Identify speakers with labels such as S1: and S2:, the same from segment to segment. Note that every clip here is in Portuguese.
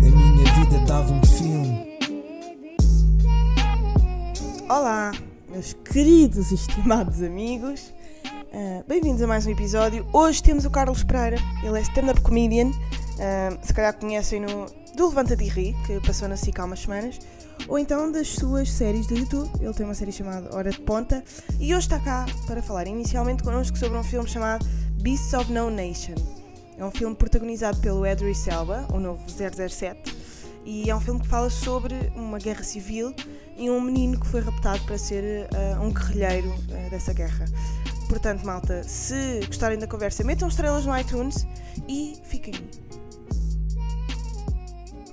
S1: A minha vida dava um filme.
S2: Olá, meus queridos e estimados amigos. Ah, Bem-vindos a mais um episódio. Hoje temos o Carlos Pereira, ele é stand-up comedian. Ah, se calhar conhecem-no do Levanta-te e Ri, que passou na SIC há umas semanas, ou então das suas séries do YouTube. Ele tem uma série chamada Hora de Ponta e hoje está cá para falar inicialmente connosco sobre um filme chamado Beasts of No Nation. É um filme protagonizado pelo Edris Elba, o novo 007, e é um filme que fala sobre uma guerra civil e um menino que foi raptado para ser ah, um guerrilheiro ah, dessa guerra. Portanto, malta, se gostarem da conversa, metam estrelas no iTunes e fiquem.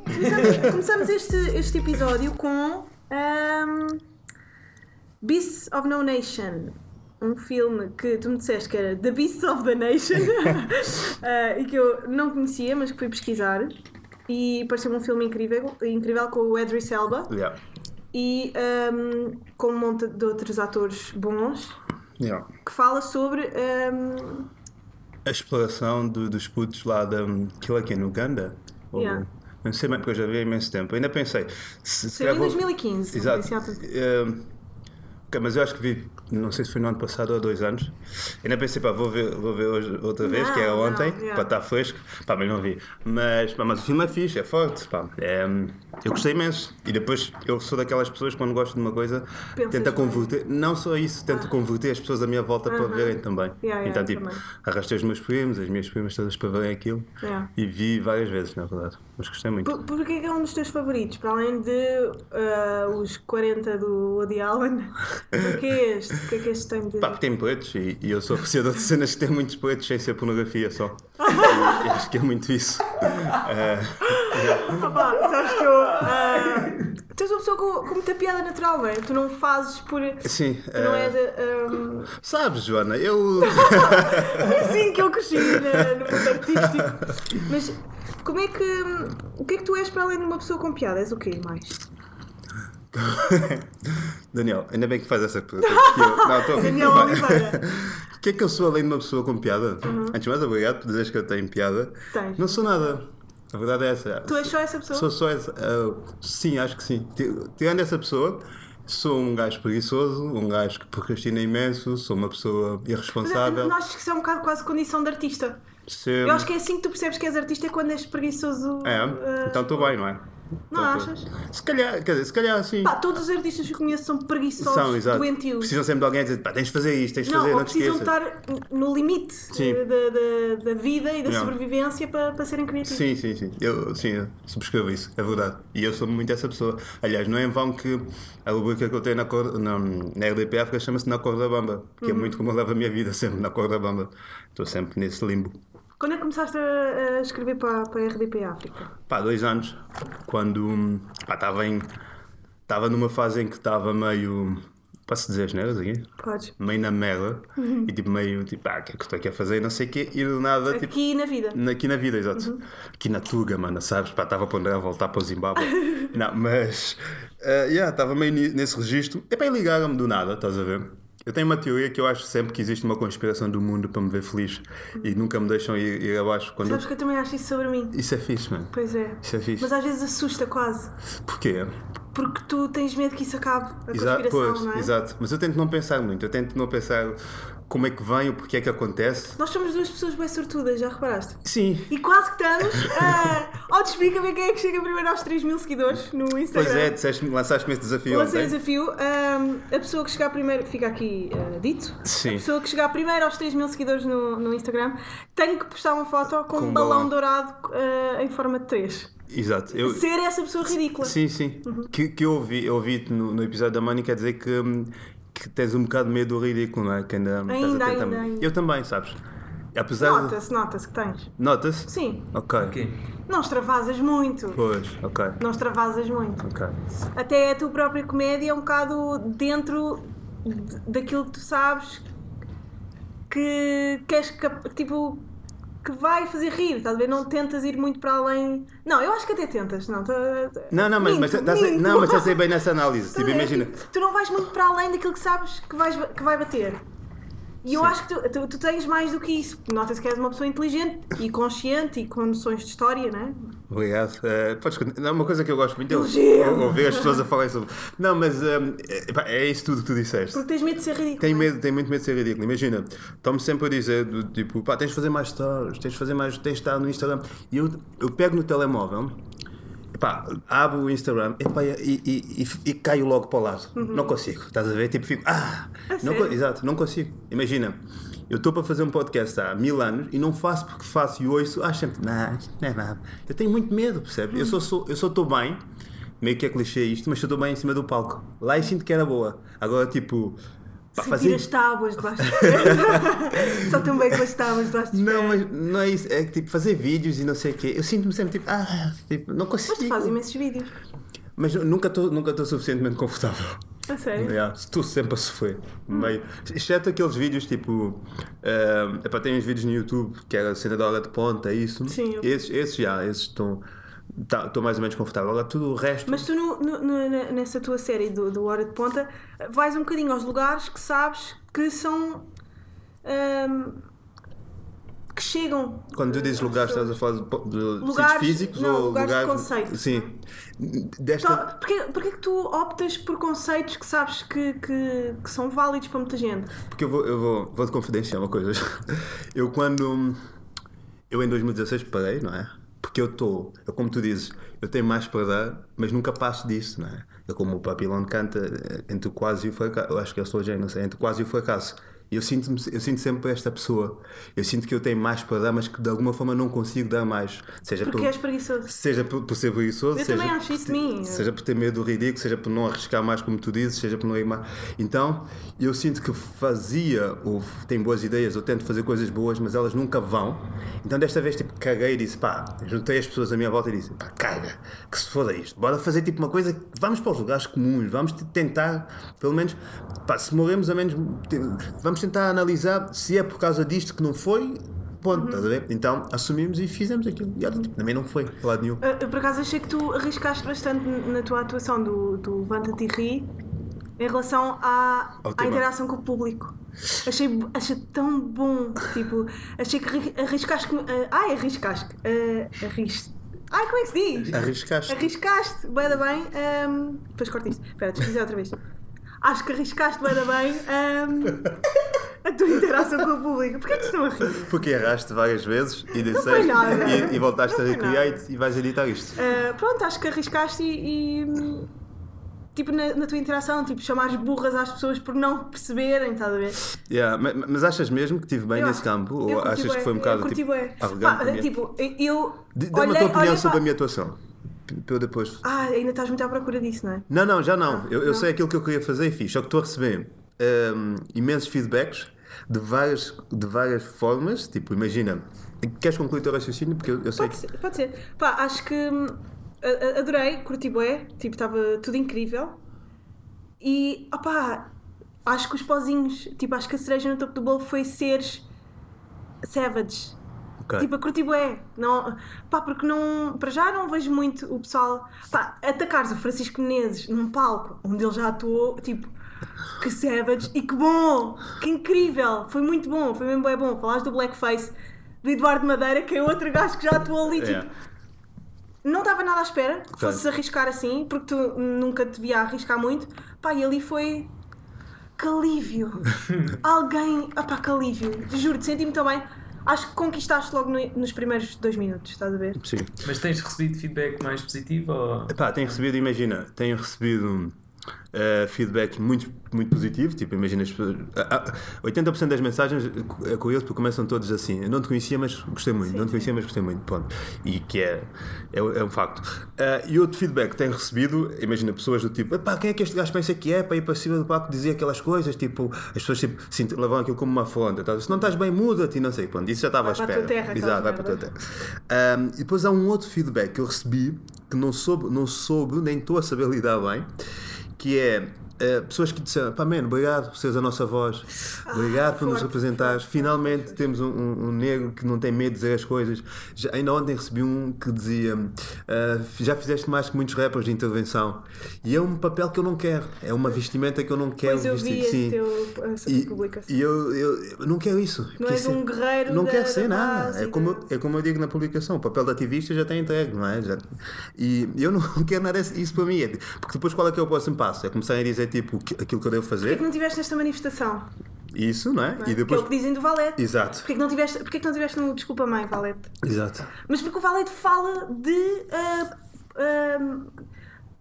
S3: Começamos, começamos este, este episódio com um, Beasts of No Nation, um filme que tu me disseste que era The Beasts of the Nation uh, e que eu não conhecia, mas que fui pesquisar. E pareceu-me um filme incrível, incrível com o Edris Elba
S4: Yeah.
S3: e um, com um monte de outros atores bons
S4: Yeah.
S3: que fala sobre um,
S4: A exploração do- dos putos lá da. Aquilo aqui no Uganda? Ou-
S3: Yeah.
S4: Não sei bem porque eu já vi há imenso tempo. Ainda pensei. Se, se
S3: em
S4: calhar vou-
S3: 2015.
S4: Exato.
S3: não sei se há tanto-
S4: Ehm, ok, mas eu acho que vi, não sei se foi no ano passado ou há dois anos. Ainda pensei, pá, vou ver, vou ver hoje outra vez, que era
S3: Não,
S4: ontem,
S3: não, yeah.
S4: para estar fresco. Pá, mas não vi. Mas, pá, mas o filme é fixe, é forte, pá. É, eu gostei imenso. E depois, eu sou daquelas pessoas que quando gosto de uma coisa,
S3: Pensas
S4: tenta
S3: bem.
S4: converter, não só isso, tento converter as pessoas à minha volta para
S3: Aham.
S4: verem também.
S3: Yeah, yeah,
S4: então, tipo,
S3: também.
S4: arrastei os meus primos, as minhas primas todas para verem aquilo. E vi várias vezes, na verdade. Mas gostei muito.
S3: Por, porquê que é um dos teus favoritos? Para além de ah, os 40 do Woody Allen, porquê este? O que é que este tem de.
S4: Pá, porque tem poetos e, e eu sou apreciador de cenas que têm muitos poetos sem ser pornografia só. e, acho que é muito isso. Eh,
S3: Ah, pá, sabes que eu. ah, tu és uma pessoa com, com muita piada natural, não é? Tu não fazes por.
S4: sim,
S3: Tu não
S4: eh,
S3: és. ah,
S4: sabes, Joana, eu.
S3: é assim que eu cresci no mundo artístico. Mas como é que. O que é que tu és para além de uma pessoa com piada? És o quê mais?
S4: Daniel, ainda bem que faz essa pergunta. porque eu- Não, estou a rir.
S3: Daniel Oliveira.
S4: O que é que eu sou além de uma pessoa com piada? Antes de mais, obrigado por dizeres que eu tenho piada.
S3: Tens.
S4: Não sou nada. A verdade é essa.
S3: Tu és só essa pessoa?
S4: Sou só essa. ah, sim, acho que sim. Ti- Tirando essa pessoa, sou um gajo preguiçoso, um gajo que procrastina imenso, sou uma pessoa irresponsável.
S3: não achas que isso é um bocado quase condição de artista?
S4: Ser-
S3: Eu acho que é assim que tu percebes que és artista é quando és preguiçoso.
S4: É,
S3: ah,
S4: então estou bem, não é?
S3: Não
S4: Então
S3: achas?
S4: Se calhar, quer dizer, se calhar sim.
S3: Pá, todos os artistas que conheço são preguiçosos,
S4: São, exato.
S3: doentios.
S4: Precisam sempre de alguém a dizer, pá, tens de fazer isto, tens de
S3: Não,
S4: fazer, não
S3: precisam estar no limite eh, da, da, da vida e da
S4: Não.
S3: sobrevivência para, para serem criativos.
S4: Sim, sim, sim. Eu, sim, eu subscrevo isso, é verdade. E eu sou muito essa pessoa. Aliás, não é em vão que a rubrica que eu tenho na, cor, na, na RDP África chama-se Na Cor da Bamba, que é
S3: Uhum.
S4: muito como eu levo a minha vida, sempre na Cor da Bamba. Estou sempre nesse limbo.
S3: Quando é que começaste a, a escrever para, para a RDP África?
S4: Pá, dois anos, quando pá, estava em. Estava numa fase em que estava meio. Posso dizer as neiras aqui?
S3: Podes.
S4: Meio na merda.
S3: Uhum.
S4: E tipo, meio tipo, ah, o que é que estou aqui a fazer? Não sei o quê. E do nada, tipo.
S3: Aqui na vida.
S4: Aqui na vida, exato. Aqui na Tuga, mano, sabes? Pá, estava a ponderar voltar para o Zimbábue. não, mas. Uh, yeah, estava meio nesse registro. E bem, ligaram-me do nada, estás a ver? Eu tenho uma teoria que eu acho sempre que existe uma conspiração do mundo para me ver feliz e nunca me deixam ir, ir abaixo. Quando
S3: Sabes que eu também acho isso sobre mim.
S4: Isso é fixe, mano.
S3: Pois é.
S4: Isso é fixe.
S3: Mas às vezes assusta quase.
S4: Porquê?
S3: Porque tu tens medo que isso acabe. A
S4: Exato,
S3: conspiração,
S4: pois,
S3: não é?
S4: exato. Mas eu tento não pensar muito. Eu tento não pensar como é que vem, o porquê é que acontece.
S3: Nós somos duas pessoas bem sortudas, já reparaste?
S4: Sim.
S3: E quase que estamos. Uh, oh, explica-me quem é que chega primeiro aos 3 mil seguidores no Instagram.
S4: Pois é, disseste-me, lançaste-me esse desafio
S3: Lancei o desafio. a pessoa que chegar primeiro, fica aqui ah, dito.
S4: Sim.
S3: A pessoa que chegar primeiro aos 3 mil seguidores no, no Instagram tem que postar uma foto com,
S4: Com
S3: um balão,
S4: balão.
S3: dourado ah, em forma de 3.
S4: Exato. Eu,
S3: Ser essa pessoa ridícula.
S4: Sim, sim. Que, que eu ouvi, eu ouvi no, no episódio da quer dizer que, hum, que tens um bocado de medo do ridículo, não é? Que ainda, estás
S3: Ainda,
S4: a tentar-
S3: ainda, ainda.
S4: Eu também, sabes? Apesar de.
S3: Nota-se, nota-se que tens.
S4: Nota-se?
S3: Sim.
S4: Ok.
S1: Ok.
S3: Não extravasas muito.
S4: Pois, ok.
S3: Não extravasas muito.
S4: Ok.
S3: Até a tua própria comédia é um bocado dentro daquilo que tu sabes que queres cap- tipo que vai fazer rir, estás a ver? Não tentas ir muito para além. Não, eu acho que até tentas, não. tá- tá-
S4: Não, não, mas,
S3: minto,
S4: mas, estás a-
S3: minto.
S4: não, mas estás a ir bem nessa análise. Tipo,
S3: É,
S4: imagina.
S3: tipo, tu não vais muito para além daquilo que sabes que, vais, que vai bater. E eu
S4: Sim.
S3: acho que tu, tu, tu tens mais do que isso. Nota-se que és uma pessoa inteligente e consciente e com noções de história, não é?
S4: Obrigado. Eh, podes continuar. Uma coisa que eu gosto muito é ouvir as pessoas a falarem sobre. Não, mas ehm, é, pá, é isso tudo que tu disseste.
S3: Porque tens medo de ser ridículo.
S4: Tenho
S3: é?
S4: medo, tenho muito medo de ser ridículo. Imagina, estão-me sempre a dizer do tipo, pá, tens de fazer mais stories, tens de fazer mais, tens de estar no Instagram. E eu, eu pego no telemóvel, pá, abro o Instagram epá, e, e, e, e caio logo para o lado. Não consigo, estás a ver? Tipo, fico, ah, não, co-
S3: sério?
S4: exato, não consigo. Imagina, eu estou para fazer um podcast há mil anos e não faço porque faço e ouço, acho sempre, não, não é nada. Eu tenho muito medo, percebe? Eu só sou, eu só estou bem. Meio que é clichê isto, mas eu estou bem em cima do palco. Lá eu sinto que era boa. Agora, tipo, pá,
S3: Sentir as tábuas debaixo dos. Só também com as tábuas debaixo dos
S4: Não, mas não é isso. É tipo, fazer vídeos e não sei o quê. Eu sinto-me sempre tipo, ah, tipo, não consigo.
S3: Mas tu fazes imensos vídeos.
S4: Mas nunca estou nunca suficientemente confortável.
S3: A sério?
S4: Yeah, Estou sempre a sofrer. Meio. Exceto aqueles vídeos tipo. Uh, epá, tem uns vídeos no YouTube que era a cena da hora de ponta, isso.
S3: Sim, eu-
S4: Esses, esses já, esses estão. Estou mais ou menos confortável. Agora tudo o resto.
S3: Mas tu, no- no- no- nessa tua série do, do Hora de Ponta, vais um bocadinho aos lugares que sabes que são. ahm, que chegam.
S4: Quando tu dizes lugares, estás a falar de, de
S3: Lugares-
S4: físicos
S3: não,
S4: ou
S3: lugares de
S4: lugares.
S3: conceito.
S4: Sim. Desta.
S3: Só- Porquê, porquê que tu optas por conceitos que sabes que, que, que são válidos para muita gente?
S4: Porque eu vou, eu vou, vou te confidenciar uma coisa. Eu quando. Eu em 2016 parei, não é? Porque eu estou, eu, como tu dizes, eu tenho mais para dar, mas nunca passo disso, não é? Eu como o Papilão canta eh, entre o quase e o fracasso, eu acho que eu sou já, não sei, entre o quase e o fracasso. Eu sinto, eu sinto sempre esta pessoa. Eu sinto que eu tenho mais para dar, mas que de alguma forma não consigo dar mais. Seja
S3: Porque
S4: por,
S3: és preguiçoso.
S4: Seja por, por ser preguiçoso,
S3: Eu
S4: seja,
S3: também acho isso mim.
S4: seja por ter medo do ridículo, seja por não arriscar mais, como tu dizes, seja por não ir mais. Então, eu sinto que fazia, ou tenho boas ideias, ou tento fazer coisas boas, mas elas nunca vão. Então, desta vez, tipo, caguei e disse, pá, juntei as pessoas à minha volta e disse, pá, caga, que se foda isto, bora fazer tipo uma coisa, vamos para os lugares comuns, vamos te- tentar, pelo menos, pá, se morremos, a menos, te- vamos tentar analisar se é por causa disto que não foi. Ponto, estás a ver? Então assumimos e fizemos aquilo. E olha, também não foi, de lado nenhum.
S3: Eu, por acaso achei que tu arriscaste bastante na tua atuação do, do Levanta-te e Ri em relação à, à interação com o público. Achei, achei tão bom. Tipo, achei que arri- arriscaste. ah, ai, arriscaste. Uh, arris... Ai, como é que se diz?
S4: Arriscaste.
S3: Arriscaste, bem bem. ahm, depois corta isto. Espera, deixa eu outra vez. Acho que arriscaste bem bem ahm, a tua interação com o público. Porquê que estão a rir?
S4: Porque erraste várias vezes e disseste e, e voltaste
S3: Não
S4: a recriar e, e vais editar isto.
S3: Uh, pronto, acho que arriscaste e. e, tipo, na, na tua interação, tipo, chamares burras às pessoas por não perceberem, estás a ver?
S4: Yeah, ma- ma- mas, achas mesmo que estive bem
S3: Eu
S4: nesse campo? Ou achas que foi um bocado tipo, arrogante?
S3: Pá, tipo, eu.
S4: D- Dá-me a tua opinião
S3: olhei
S4: sobre a minha atuação. Para eu depois.
S3: Ah, ainda estás muito à procura disso, não é?
S4: Não, não, já não. eu eu
S3: não.
S4: sei aquilo que eu queria fazer e fiz. Só que estou a receber hum, imensos feedbacks de várias, de várias formas. Tipo, imagina. Queres concluir o teu raciocínio? Porque eu, eu sei
S3: Pode
S4: que.
S3: ser, pode ser. Pá, acho que hum, a- a- adorei, curti bué, tipo, estava tudo incrível. E, opá, acho que os pozinhos, tipo, acho que a cereja no topo do bolo foi seres savage.
S4: Ok.
S3: Tipo, a curti bué. Não, pá, porque não, para já não vejo muito o pessoal, pá, atacares o Francisco Menezes num palco onde ele já atuou, tipo, que savage e que bom, que incrível, foi muito bom, foi mesmo bué bom. Falaste do Blackface, do Eduardo Madeira, que é outro gajo que já atuou ali, tipo,
S4: Yeah.
S3: não estava nada à espera que
S4: Ok.
S3: fosses arriscar assim, porque tu nunca te via arriscar muito. Pá, e ali foi. Que alívio! Alguém. Ah, pá, que alívio! Juro-te, senti-me tão bem. Acho que conquistaste logo no- nos primeiros dois minutos, estás a ver?
S4: Sim.
S5: Mas tens recebido feedback mais positivo ou...
S4: Epá, tenho recebido, imagina, tenho recebido eh, feedback muito, muito positivo. Tipo, imagina, as pessoas- ah, ah, 80% das mensagens é curioso porque começam todos assim. Eu não te conhecia, mas gostei muito. não te conhecia, mas gostei muito. Ponto. E que é, é, é um facto. Ah, e outro feedback que tenho recebido, imagina, pessoas do tipo, epá, quem é que este gajo pensa que é para ir para cima do palco dizer aquelas coisas? Tipo, as pessoas tipo, sim, levam aquilo como uma afronta. tá? Se não estás bem, muda-te e não sei. Pronto, isso já estava à
S3: para
S4: espera.
S3: tua terra,
S4: Exato, vai para a tua terra. Um, e depois há um outro feedback que eu recebi que não soube, não soube nem estou a saber lidar bem, que é eh, pessoas que disseram, pá, man, obrigado por seres a nossa voz, obrigado por nos representares. Finalmente temos um, um- negro que não tem medo de dizer as coisas. Já, ainda ontem recebi um que dizia: ah, já fizeste mais que muitos rappers de intervenção. E é um papel que eu não quero, é uma vestimenta que eu não quero
S3: Pois eu vi
S4: vestir.
S3: esse
S4: Sim.
S3: teu, essa
S4: E,
S3: publicação.
S4: e eu, eu, não quero isso.
S3: Não és um guerreiro
S4: Não
S3: da-
S4: quero ser nada.
S3: paz
S4: É como,
S3: da-
S4: é como eu digo na publicação: o papel de ativista já está entregue, não é? Já- e eu não quero nada disso para mim. É- Porque depois qual é que é o próximo passo? É começar a dizer tipo que- aquilo que eu devo
S3: Porquê
S4: fazer,
S3: que não estiveste nesta manifestação?
S4: isso, não é?
S3: não é?
S4: E
S3: Que é
S4: depois.
S3: o que dizem do Valete.
S4: Exato,
S3: Porquê que não tiveste, porquê que não tiveste no Desculpa Mãe, Valete?
S4: exato.
S3: Mas porque o Valete fala de ah, ah,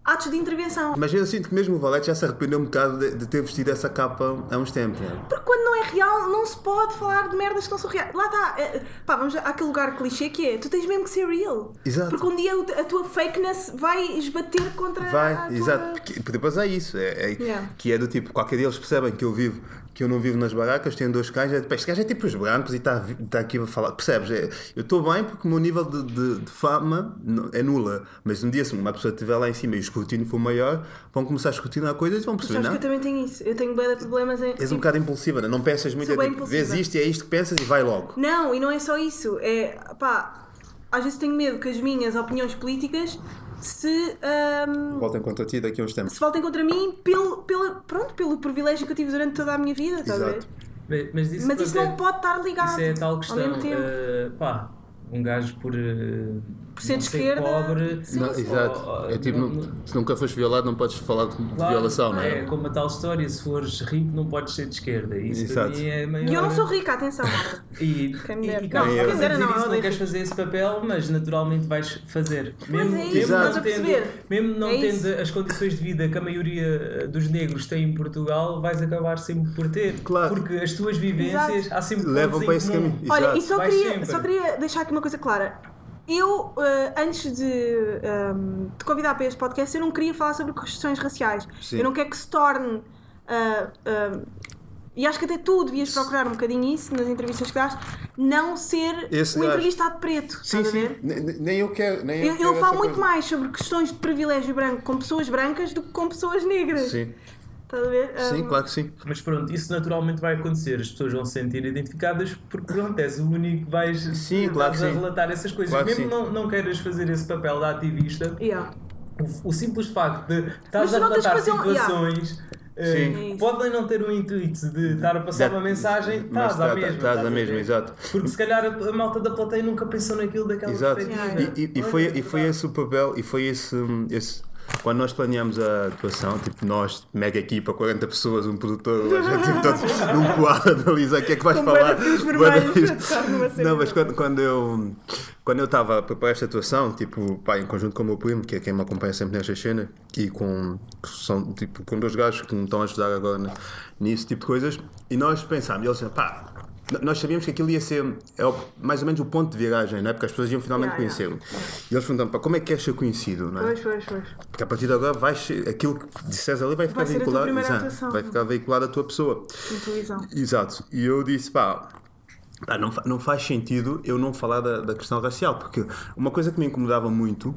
S3: atos de intervenção.
S4: Mas eu sinto que mesmo o Valete já se arrependeu um bocado de, de ter vestido essa capa há uns tempos. é?
S3: Porque quando não é real, não se pode falar de merdas que não são reais. Lá está. é, pá, vamos àquele lugar clichê que é: tu tens mesmo que ser real.
S4: Exato.
S3: Porque um dia a tua fakeness vai esbater contra a
S4: Vai,
S3: tua...
S4: exato. Porque depois é isso. É, é-
S3: Yeah.
S4: Que é do tipo, qualquer dia eles percebem que eu vivo, que eu não vivo nas barracas, tenho dois cães, é, este gajo é tipo os brancos e está tá aqui a falar. Percebes? É, eu estou bem porque o meu nível de, de- de fama é nula. Mas um dia, se uma pessoa estiver lá em cima e o escrutínio for maior, vão começar a escrutinar coisas e vão perceber.
S3: Sabes que eu também tenho isso. Eu tenho de problemas em.
S4: és um bocado impulsiva, não, não pensas muito. É,
S3: bem
S4: tipo, vês isto e é isto que pensas e vai logo.
S3: Não, e não é só isso. É pá, às vezes tenho medo que as minhas opiniões políticas se, ahm,
S4: Voltem contra ti daqui a uns tempos.
S3: se voltem contra mim pelo, pelo, pronto, pelo privilégio que eu tive durante toda a minha vida. Estás a ver?
S4: Exato.
S5: Mas, mas isso,
S3: Mas isso
S5: é-
S3: não pode estar ligado
S5: Isso é a tal
S3: ao
S5: questão.
S3: mesmo tempo.
S5: eh, pá, um gajo por, eh,
S3: Por ser
S5: não
S3: de
S5: ser
S3: esquerda,
S5: pobre.
S3: sim,
S4: Não, exato.
S5: ou-
S4: É tipo,
S5: não-
S4: se nunca foste violado, não podes falar de
S5: Claro,
S4: violação, não é?
S5: É como a tal história: se fores rico, não podes ser de esquerda. Isso para
S4: Exato.
S5: mim é maior.
S3: E eu não sou rica, atenção.
S5: E,
S3: Quem me dera.
S5: cá
S3: Não, quem dera não,
S5: não queres fazer esse papel, mas naturalmente vais fazer. Mesmo,
S3: é isso,
S5: mesmo não tendo, mesmo não
S3: É isso.
S5: tendo as condições de vida que a maioria eh, dos negros tem em Portugal, vais acabar sempre por ter.
S4: Claro.
S5: Porque as tuas vivências
S3: Exato.
S5: há sempre
S4: Levam para esse caminho.
S3: Olha, e queria, só queria deixar aqui uma coisa clara. Eu, eh, antes de ehm, te convidar para este podcast, eu não queria falar sobre questões raciais.
S4: Sim.
S3: Eu não quero que se torne. ah, ah, e acho que até tu devias procurar um bocadinho isso nas entrevistas que dás, não ser
S4: Esse
S3: um
S4: gajo.
S3: entrevistado preto.
S4: Sim, sim. Nem, eu quero. Nem eu,
S3: Eu, falo muito
S4: coisa.
S3: mais sobre questões de privilégio branco com pessoas brancas do que com pessoas negras.
S4: Sim,
S3: Estás a ver?
S4: sim, claro que sim.
S5: Mas pronto, isso naturalmente vai acontecer. As pessoas vão se sentir identificadas porque pronto, és o único que vais
S4: Sim, claro que
S5: a
S4: sim.
S5: relatar essas coisas.
S4: Claro que
S5: Mesmo não, não queiras fazer esse papel da ativista,
S3: yeah.
S5: o, o simples facto de estás a relatar situações eh,
S4: Sim.
S3: Isso.
S5: podem não ter o intuito de estar a passar uma mensagem, estás à
S4: tá-
S5: mesma.
S4: Estás à
S5: a
S4: mesma, exato.
S5: Porque se calhar a, a malta da plateia nunca pensou naquilo daquela
S4: Exato. E, e- e foi, e foi esse o papel, e foi esse, hum, esse- Quando nós planeámos a atuação, tipo nós, mega equipa, 40 pessoas, um produtor, a gente tipo, todos num quadro, analisa o que é que vais
S3: Com
S4: falar.
S3: cena.
S4: Não, mas quando, quando eu quando eu estava a preparar esta atuação, tipo, pá, em conjunto com o meu primo, que é quem me acompanha sempre nesta cena, e com, são, tipo, com dois gajos que me estão a ajudar agora nisso tipo de coisas, e nós pensámos, e eles disseram, pá, nós sabíamos que aquilo ia ser é o- mais ou menos o ponto de viragem, não é? Porque as pessoas iam finalmente
S3: Yeah, yeah.
S4: conhecer-o. E eles perguntaram, pá, como é que queres ser conhecido, não é?
S3: Pois, pois, pois.
S4: Porque a partir de agora vais aquilo que disseres ali vai ficar
S3: Vai
S4: veiculado, exato, vai ficar veiculado a tua pessoa. Exato. E eu disse, pá, pá, não, não faz sentido eu não falar da, da questão racial, porque uma coisa que me incomodava muito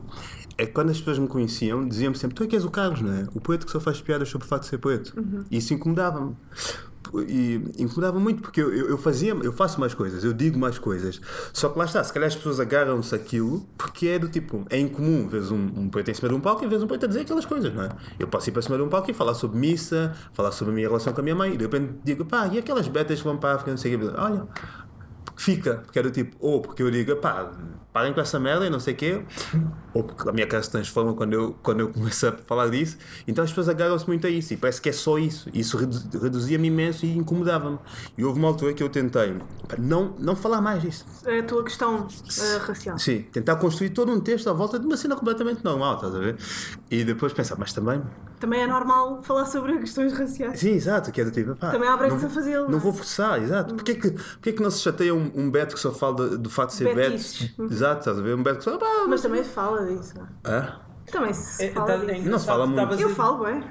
S4: é que quando as pessoas me conheciam, diziam-me sempre, tu é que és o Carlos, não é? O preto que só faz piadas sobre o facto de ser preto. E isso incomodava-me. E incomodava muito porque eu, eu, fazia, eu faço mais coisas, eu digo mais coisas. Só que lá está, se calhar as pessoas agarram-se aquilo porque é do tipo, é incomum vês um, um preto em cima de um palco e vês um preto a dizer aquelas coisas, não é? Eu posso ir para cima de um palco e falar sobre missa, falar sobre a minha relação com a minha mãe, e de repente digo, pá, e aquelas betas que vão para a África, não sei o quê, olha, fica, porque é do tipo, ou porque eu digo, pá, parem com essa merda e não sei o quê, ou porque a minha cara se transforma quando eu, quando eu começo a falar disso, então as pessoas agarram-se muito a isso e parece que é só isso. Isso redu- reduzia-me imenso e incomodava-me. E houve uma altura que eu tentei não, não falar mais disso.
S3: É a tua questão eh, racial.
S4: Sim, tentar construir todo um texto à volta de uma cena completamente normal, estás a ver? E depois pensar, mas também.
S3: Também é normal falar sobre questões raciais.
S4: Sim, exato, que é do tipo, pá,
S3: Também há
S4: não,
S3: a fazê-lo, não
S4: Não
S3: é?
S4: vou forçar, exato. Porquê que, porquê que não se chateia um, um Beto que só fala do, do facto de ser Beto?
S3: Betices.
S4: Exato, estás a ver? Um que só. Pá,
S3: Mas também se fala disso. é?
S4: Hã?
S3: Também se
S5: É,
S3: fala
S5: tá- é
S4: Não se fala muito.
S3: Eu falo, bem.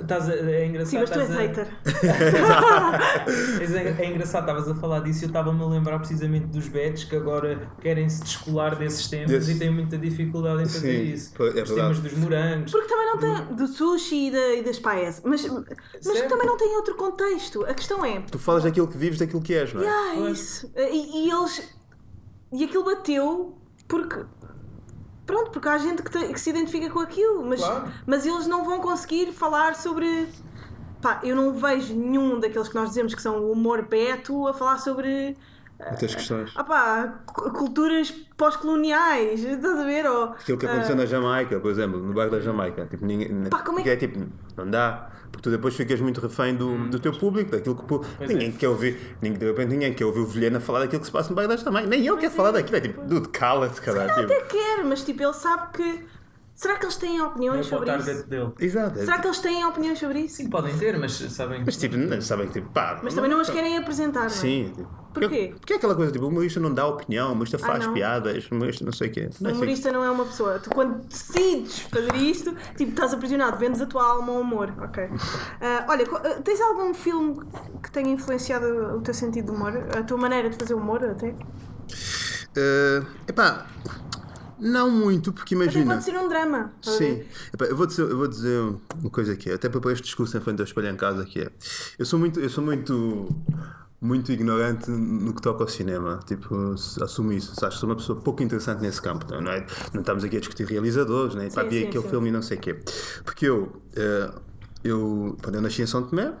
S5: Estás a- é engraçado.
S3: Sim, mas tu és
S5: estás a-
S3: hater.
S5: Mas É, é engraçado, estavas a falar disso e eu estava-me a lembrar precisamente dos bets que agora querem se descolar desses temas
S4: Desse-
S5: e têm muita dificuldade em fazer
S4: Sim,
S5: isso.
S4: é
S5: Os temas dos morangos.
S3: Porque também não tem. do sushi e, da, e das paes. Mas, mas também não tem outro contexto. A questão é.
S4: Tu falas daquilo que vives, daquilo que és, não é?
S3: Ah,
S5: Pois.
S3: isso. E, e eles. E aquilo bateu porque. Pronto, porque há gente que, te- que se identifica com aquilo, mas,
S5: Claro.
S3: mas eles não vão conseguir falar sobre. Pá, eu não vejo nenhum daqueles que nós dizemos que são o humor beto a falar sobre.
S4: Muitas questões.
S3: Ah pá, cu- culturas pós-coloniais, estás a ver? Ou,
S4: Aquilo que aconteceu na Jamaica, por exemplo, no bairro da Jamaica. Tipo, ninguém,
S3: Pá, como é que-
S4: é tipo, não dá. Porque tu depois ficas muito refém do, do teu público, daquilo que.
S5: Pois
S4: ninguém
S5: é.
S4: quer ouvir, ninguém, de repente ninguém quer ouvir o Vilhena falar daquilo que se passa no bairro da Jamaica. Nem ele quer falar daquilo. É tipo, dude, cala-te, caralho.
S3: até
S4: Tipo,
S3: quer, mas tipo, ele sabe que. Será que eles têm
S5: é
S3: opiniões
S5: o
S3: sobre isso?
S5: dele.
S4: exato. é
S3: Será que eles têm opiniões sobre isso?
S5: Sim, podem ter, mas sabem
S4: Mas tipo, não, sabem que tipo, pá.
S3: Mas também não as querem apresentar, não é?
S4: Sim. Tipo,
S3: Porquê?
S4: Porque é aquela coisa, tipo, o humorista não dá opinião, o humorista faz
S3: não?
S4: piadas, o humorista não sei o quê.
S3: O
S4: Não é assim.
S3: humorista não é uma pessoa. Tu, quando decides fazer isto, tipo, estás aprisionado, vendes a tua alma ao humor. Ok. Ah, olha, ah, tens algum filme que tenha influenciado o teu sentido de humor? A tua maneira de fazer humor, até?
S4: Eh, epá, não muito, porque
S3: Até
S4: imagina.
S3: pode ser um drama. a
S4: Sim? Epá, eu, vou dizer, eu vou dizer uma coisa aqui, até para pôr este discurso em frente ao espelho em casa, que é. Eu sou muito, eu sou muito, muito ignorante no que toca ao cinema. Tipo, assumo isso. Sabes, sou uma pessoa pouco interessante nesse campo. Não, é? não estamos aqui a discutir realizadores,
S3: Sim,
S4: ver
S3: sim,
S4: aquele
S3: sim.
S4: filme e não sei o quê. Porque eu, eh, eu, quando eu nasci em São Tomé,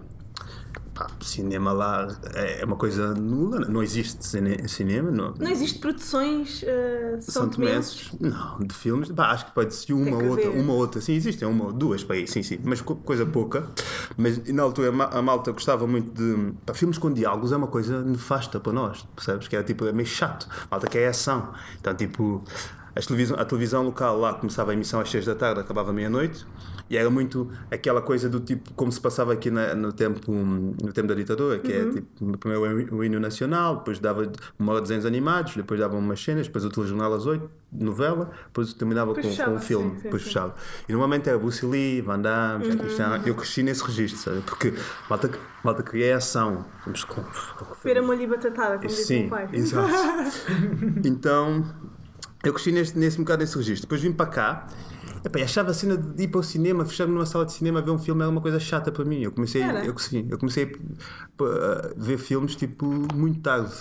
S4: pá, cinema lá é uma coisa nula, não existe cine- cinema. Não,
S3: Não existe produções uh,
S4: são
S3: São
S4: Tomenses? Não, de filmes. Pá, acho que pode ser uma
S3: que
S4: outra,
S3: haver.
S4: uma outra. Sim, existem uma ou duas para aí, sim, sim. Mas co- coisa pouca. Mas na altura a ma- a malta gostava muito de. Pá, filmes com diálogos é uma coisa nefasta para nós, percebes? Que é tipo, é meio chato. A malta quer ação. Então, tipo. Televisão, a televisão local lá começava a emissão às 6 da tarde, acabava à meia-noite, e era muito aquela coisa do tipo, como se passava aqui na- no, tempo, no tempo da ditadura, que é tipo, primeiro o hino- nacional, depois dava uma hora de desenhos animados, depois davam umas cenas, depois o telejornal às 8, novela, depois terminava com, com um filme,
S3: sim, sim,
S4: depois
S3: sim.
S4: fechava. E normalmente era Bruce Lee, Van Damme, Jackie Chan, eu cresci nesse registro, sabe? Porque malta, malta queria ação. Vamos com,
S3: Ver a molho e batatada, como diz o pai.
S4: exato. então, eu cresci nesse, nesse um bocado nesse registro. Depois vim para cá. Epá, achava a cena de ir para o cinema, fechar-me numa sala de cinema a ver um filme era uma coisa chata para mim. Eu comecei,
S3: Era?
S4: eu, sim, eu comecei a ver filmes tipo muito tarde.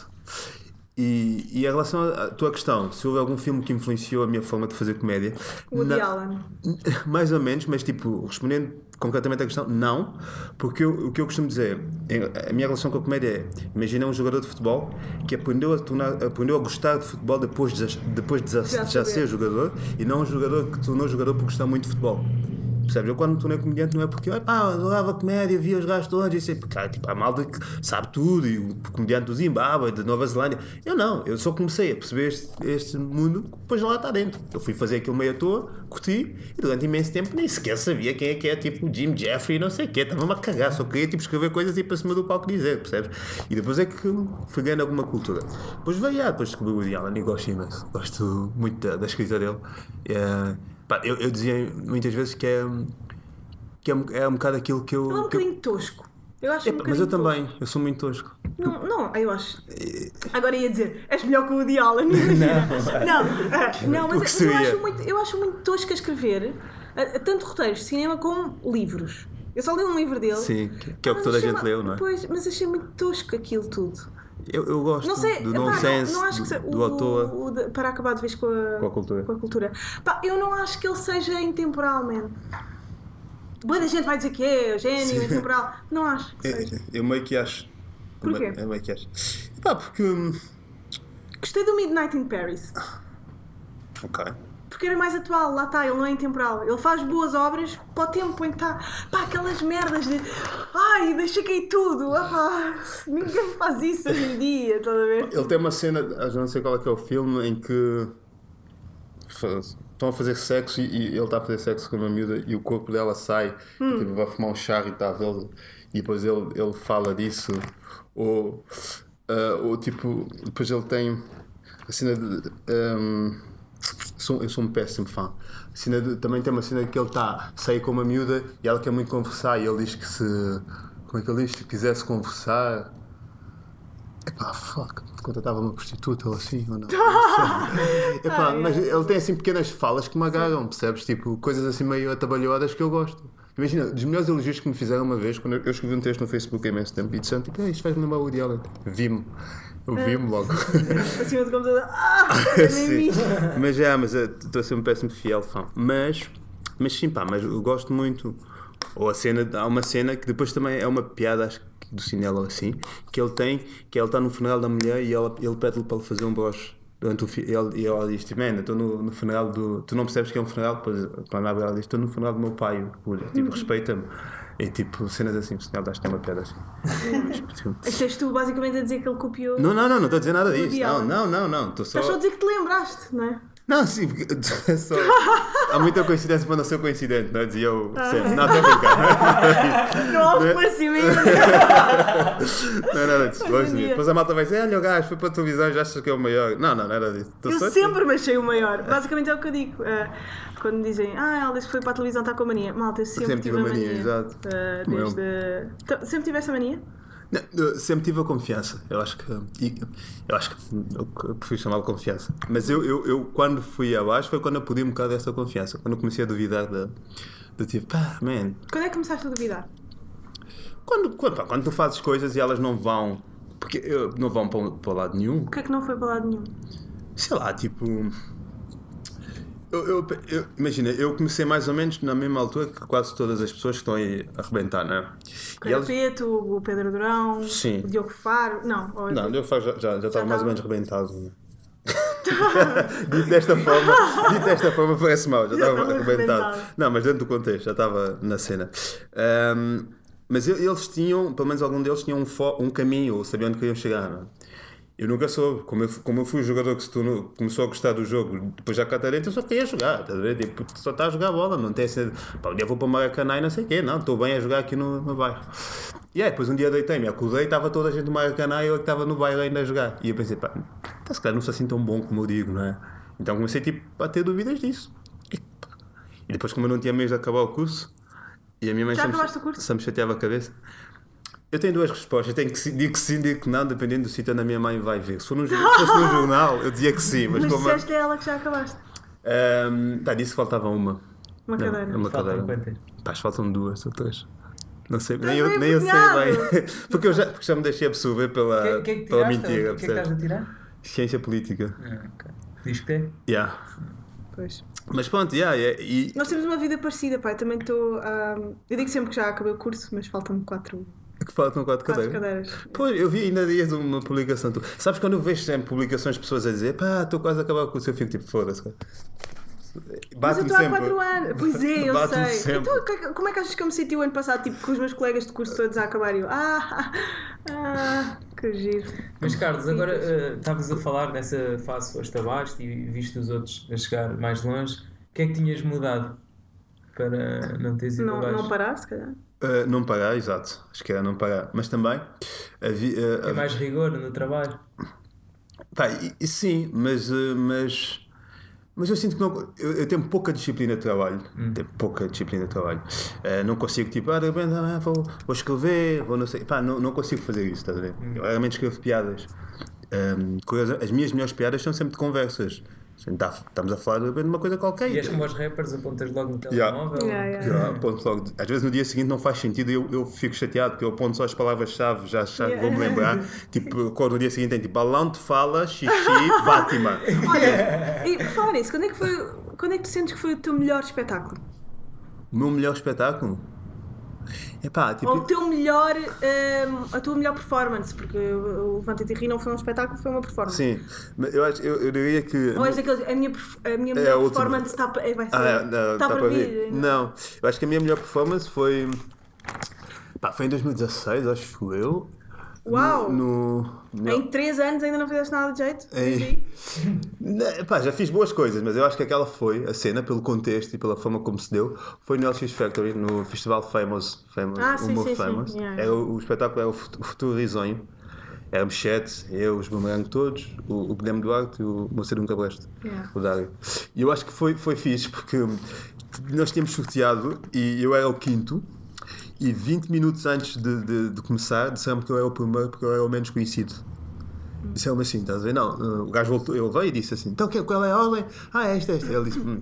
S4: E, e em relação à tua questão, se houve algum filme que influenciou a minha forma de fazer comédia,
S3: Woody
S4: na-
S3: Allen.
S4: mais ou menos, mas tipo, respondendo concretamente à questão, não, porque eu- o que eu costumo dizer, a minha relação com a comédia é, imagina um jogador de futebol que aprendeu a, tornar, aprendeu a gostar de futebol depois de, depois de já,
S3: Já
S4: ser jogador e não um jogador que tornou jogador por gostar muito de futebol. Percebes? Eu quando me tornei comediante não é porque eu pá, adorava comédia, via os gajos todos e sempre, cara, tipo, malta que sabe tudo e o comediante do Zimbábue, de Nova Zelândia. Eu não, eu só comecei a perceber este, este mundo depois de lá está dentro. Eu fui fazer aquilo meio à toa, curti e durante imenso tempo nem sequer sabia quem é que é, tipo Jim Jeffrey, não sei o quê, estava-me a cagar, só queria tipo, escrever coisas e para cima do palco dizer, percebes? E depois é que fui ganhando alguma cultura. Depois veio, ah, depois descobri o Woody Allen e gosto imenso, gosto muito da, da escrita dele. É, pá, eu, eu dizia muitas vezes que é que é, um- é um bocado aquilo que eu.
S3: Ele é um
S4: que eu-
S3: bocadinho tosco. Eu acho um
S4: Epá, mas eu
S3: bocadinho
S4: também, eu sou muito tosco.
S3: Não, não, eu acho. Agora ia dizer, és melhor que o Woody Allen. Não, não, não mas, mas eu, acho muito, eu acho muito tosco a escrever, tanto roteiros de cinema como livros. Eu só li um livro dele.
S4: Sim, que, é o que toda a gente leu, não é?
S3: Pois, mas achei muito tosco aquilo tudo.
S4: Eu, eu gosto
S3: Não sei,
S4: do
S3: epá, não,
S4: nonsense,
S3: não acho que
S4: do, do
S3: o- de- para acabar de vez com a,
S4: Com a cultura.
S3: com a cultura. Pá, eu não acho que ele seja intemporalmente. Boa da gente vai dizer que é gênio, intemporal. Não acho que seja.
S4: Eu, eu meio que acho.
S3: Porquê?
S4: Eu meio que acho. Pá, porque. hum,
S3: Gostei do Midnight in Paris.
S4: Ok.
S3: Porque era mais atual, lá está, ele não é intemporal. Ele faz boas obras para o tempo em que está. Pá, aquelas merdas de. Ai, deixa cair tudo. Ah, ninguém faz isso hoje em dia, estás a ver?
S4: Ele tem uma cena, eu não sei qual é que é o filme, em que fa- estão a fazer sexo e, e ele está a fazer sexo com uma miúda e o corpo dela sai,
S3: Hum.
S4: tipo, vai fumar um charro e está a vê-lo e depois ele, ele fala disso. Ou, ah, ou tipo, depois ele tem a cena de. hum, Sou, eu sou um péssimo fã. De- também tem uma cena que ele está a sair com uma miúda e ela quer muito conversar e ele diz que se. Como é que ele diz? Se quisesse conversar. Epá, fuck, contratava uma prostituta ou assim, ou não? Epá, mas ele tem assim pequenas falas que me agarram, percebes? Tipo, coisas assim meio atabalhoadas que eu gosto. Imagina, dos melhores elogios que me fizeram uma vez, quando eu eu escrevi um texto no Facebook há imenso tempo e disseram, tipo, "Ah, isto faz-me lembrar o Woody Allen. Vi-me. Eu vi-me logo.
S3: Acima do computador. Ah! Nem
S4: Sim. Mas é, mas eh, estou a ser um péssimo fiel fã. Mas, mas sim, pá, mas eu gosto muito. Ou a cena, há uma cena que depois também é uma piada, acho que do cinema ou assim, que ele tem, que ele está no funeral da mulher e ela, ele pede-lhe para lhe fazer um broche. Durante o ele, e ela diz: tipo, man, estou no, no funeral do. Tu não percebes que é um funeral? Depois, para a ela diz: Estou no funeral do meu pai, Olha, tipo, respeita-me. E tipo, cenas assim, o que é uma piada assim.
S3: Isto és tu basicamente a dizer que ele copiou.
S4: Não, não, não, não estou a dizer nada disso. Não, não, não, não. Estou só.
S3: Estás só a dizer que te lembraste, não é?
S4: Não, sim, porque só... há muita coincidência para não ser coincidente, não é? Dizia eu sempre. Não, estou a brincar.
S3: Não há esclarecimento.
S4: Não é disso.
S3: Hoje em
S4: Gosto disso.
S3: dia.
S4: Depois a malta vai dizer: olha, o gajo foi para a televisão e já achas que é o maior. Não, não, nada disso. Estou
S3: Eu
S4: só-
S3: sempre me achei o maior. Basicamente é o que eu digo. Ah, quando dizem, ah, ela desde que foi para a televisão está com a mania. Malta, eu sempre,
S4: Sempre
S3: tive
S4: tive
S3: a mania.
S4: mania, exato.
S3: Ah,
S4: eu.
S3: desde... Então, sempre tiveste a mania?
S4: Não, sempre tive a confiança. Eu acho que. Eu acho que. Eu prefiro chamá-lo confiança. Mas eu, eu, eu, quando fui abaixo, foi quando eu perdi um bocado dessa confiança. Quando eu comecei a duvidar da. Do tipo, pá, man,
S3: Quando é que começaste a duvidar?
S4: quando, quando, pá, quando tu fazes coisas e elas não vão. Porque eu- não vão para, para lado nenhum,
S3: Porquê é que não foi para lado nenhum?
S4: sei lá, tipo. Eu, eu- eu- imagina, eu comecei mais ou menos na mesma altura que quase todas as pessoas que estão aí a arrebentar, não é?
S3: O
S4: E elas-
S3: Carapeto, o Pedro Durão,
S4: Sim.
S3: o Diogo Faro. Não, ou-
S4: Não, eu já, já, já estava mais ou menos arrebentado. né? dito desta forma, dito desta forma parece mal, já estava arrebentado.
S3: arrebentado.
S4: Não, mas dentro do contexto, já estava na cena. Ahm, mas eles tinham, pelo menos algum deles tinham um, um caminho, ou sabiam onde queriam chegar. não é? Eu nunca soube, como eu, como eu fui o jogador que se tornou, começou a gostar do jogo, depois já cá dentro, eu só queria jogar, estás a ver? Tipo, só está a jogar bola, não tem de, pá, um dia vou para o Maracanã e não sei o quê, não, estou bem a jogar aqui no, no bairro. E aí, depois um dia deitei-me, acordei, estava toda a gente no Maracanã e eu que estava no bairro ainda a jogar. E eu pensei, pá, tá, se calhar não sou assim tão bom como eu digo, não é? Então comecei tipo, a ter dúvidas disso. E, e depois, como eu não tinha meios de acabar o curso, e a minha mãe
S3: Já
S4: me-
S3: o curso?
S4: me chateava a cabeça. Eu tenho duas respostas. Eu tenho que digo que sim, digo que não, dependendo do sítio onde a minha mãe vai ver. Se, for num, se fosse num jornal, eu dizia que sim, mas,
S3: Mas
S4: como.
S3: disseste a ela que já acabaste.
S4: Ahm, tá, disse que faltava uma.
S3: Uma
S4: Não,
S3: cadeira.
S4: é uma
S5: Faltam
S4: cadeira.
S5: quantas?
S4: Pá, faltam duas ou três. Não sei, nem eu, nem eu sei bem. Porque eu já, porque já me deixei absorver pela,
S5: que, é- que é que
S4: pela mentira.
S5: O que é que estás a tirar?
S4: Ciência política.
S5: Ah. Diz que é?
S4: Yeah.
S3: Pois.
S4: Mas pronto, yeah, yeah, e.
S3: Nós temos uma vida parecida, pai. Também estou a. Eu digo sempre que já acabei o curso, mas faltam quatro,
S4: Que faltam quatro
S3: quatro
S4: cadeiras.
S3: cadeiras.
S4: Pois, eu vi ainda dias uma publicação. Tu... Sabes quando eu vejo sempre publicações de pessoas a dizer pá, estou quase a acabar o curso, eu fico tipo, foda-se. cara."
S3: Mas eu
S4: Bate-me
S3: estou há
S4: sempre.
S3: 4 anos. Pois é, eu sei.
S4: sempre.
S3: Então, que- como é que achas que eu me senti o ano passado, tipo, com os meus colegas de curso todos a acabar? E eu, ah, ah, que giro.
S5: Mas Carlos, agora eh, estavas a falar nessa fase foste abaixo e viste os outros a chegar mais longe. O que é que tinhas mudado para não teres ido
S3: Não,
S5: abaixo?
S3: não parar, se calhar.
S4: Ah, não parar, exato. Acho que era não parar. Mas também havia. ah,
S5: Tem mais rigor no trabalho.
S4: Pá, e, e sim, mas, eh, mas, mas eu sinto que não, eu, eu tenho pouca disciplina de trabalho. Tenho pouca disciplina de trabalho. Eh, não consigo, tipo, ah, de repente, ah, vou, vou escrever, vou não sei. Pá, não, não consigo fazer isso, estás a ver? Eu raramente escrevo piadas. Ahm, coisa- as minhas melhores piadas são sempre de conversas. Gente tá- estamos a falar de uma coisa qualquer.
S5: E és como os rappers, apontas logo no
S4: Yeah.
S5: telemóvel.
S3: Yeah, yeah.
S4: Já, aponto logo. Às vezes no dia seguinte não faz sentido e eu, eu fico chateado porque eu aponto só as palavras-chave, já, já
S3: Yeah.
S4: vou-me lembrar. tipo, quando no dia seguinte tem tipo balão de fala, xixi, Fátima.
S3: Olha, e por falar nisso, quando é, que foi, quando é que tu sentes que foi o teu melhor espetáculo?
S4: O meu melhor espetáculo? Epá, tipo.
S3: Ou o teu melhor, hum, a tua melhor performance? Porque o Levanta-te e Ri não foi um espetáculo, foi uma performance.
S4: Sim, mas eu, acho, eu, eu diria que.
S3: Ou és daqueles, a minha, a minha
S4: É a
S3: melhor
S4: última.
S3: performance está pa- é, vai ser.
S4: Ah, não, tá
S3: para vir.
S4: Não, eu acho que a minha melhor performance foi. Pá, foi em 2016, acho eu.
S3: Uau!
S4: No. no-
S3: Em 3 anos ainda não fizeste nada de jeito?
S4: Em- Não, pá, já fiz boas coisas, mas eu acho que aquela foi a cena, pelo contexto e pela forma como se deu, foi no LX Factory, no Festival Famous, famous
S3: Ah, sim,
S4: Humor
S3: sim, sim.
S4: Famous.
S3: Yeah,
S4: Era o, o espetáculo era o Fut- o Futuro Risonho. Éramos sete, eu, os Boomerang todos, o, o Guilherme Duarte e o Moceiro Nunca Bleste,
S3: Yeah.
S4: o Dário. E eu acho que foi, foi fixe porque nós tínhamos sorteado e eu era o quinto. E 20 minutos antes de, de, de começar, disseram-me que eu era o primeiro porque eu era o menos conhecido. Disseram-me assim, estás a ver? Não, uh, o gajo voltou, ele veio e disse assim: então qual é a ordem? Ah, é esta, esta. Ele disse: hum,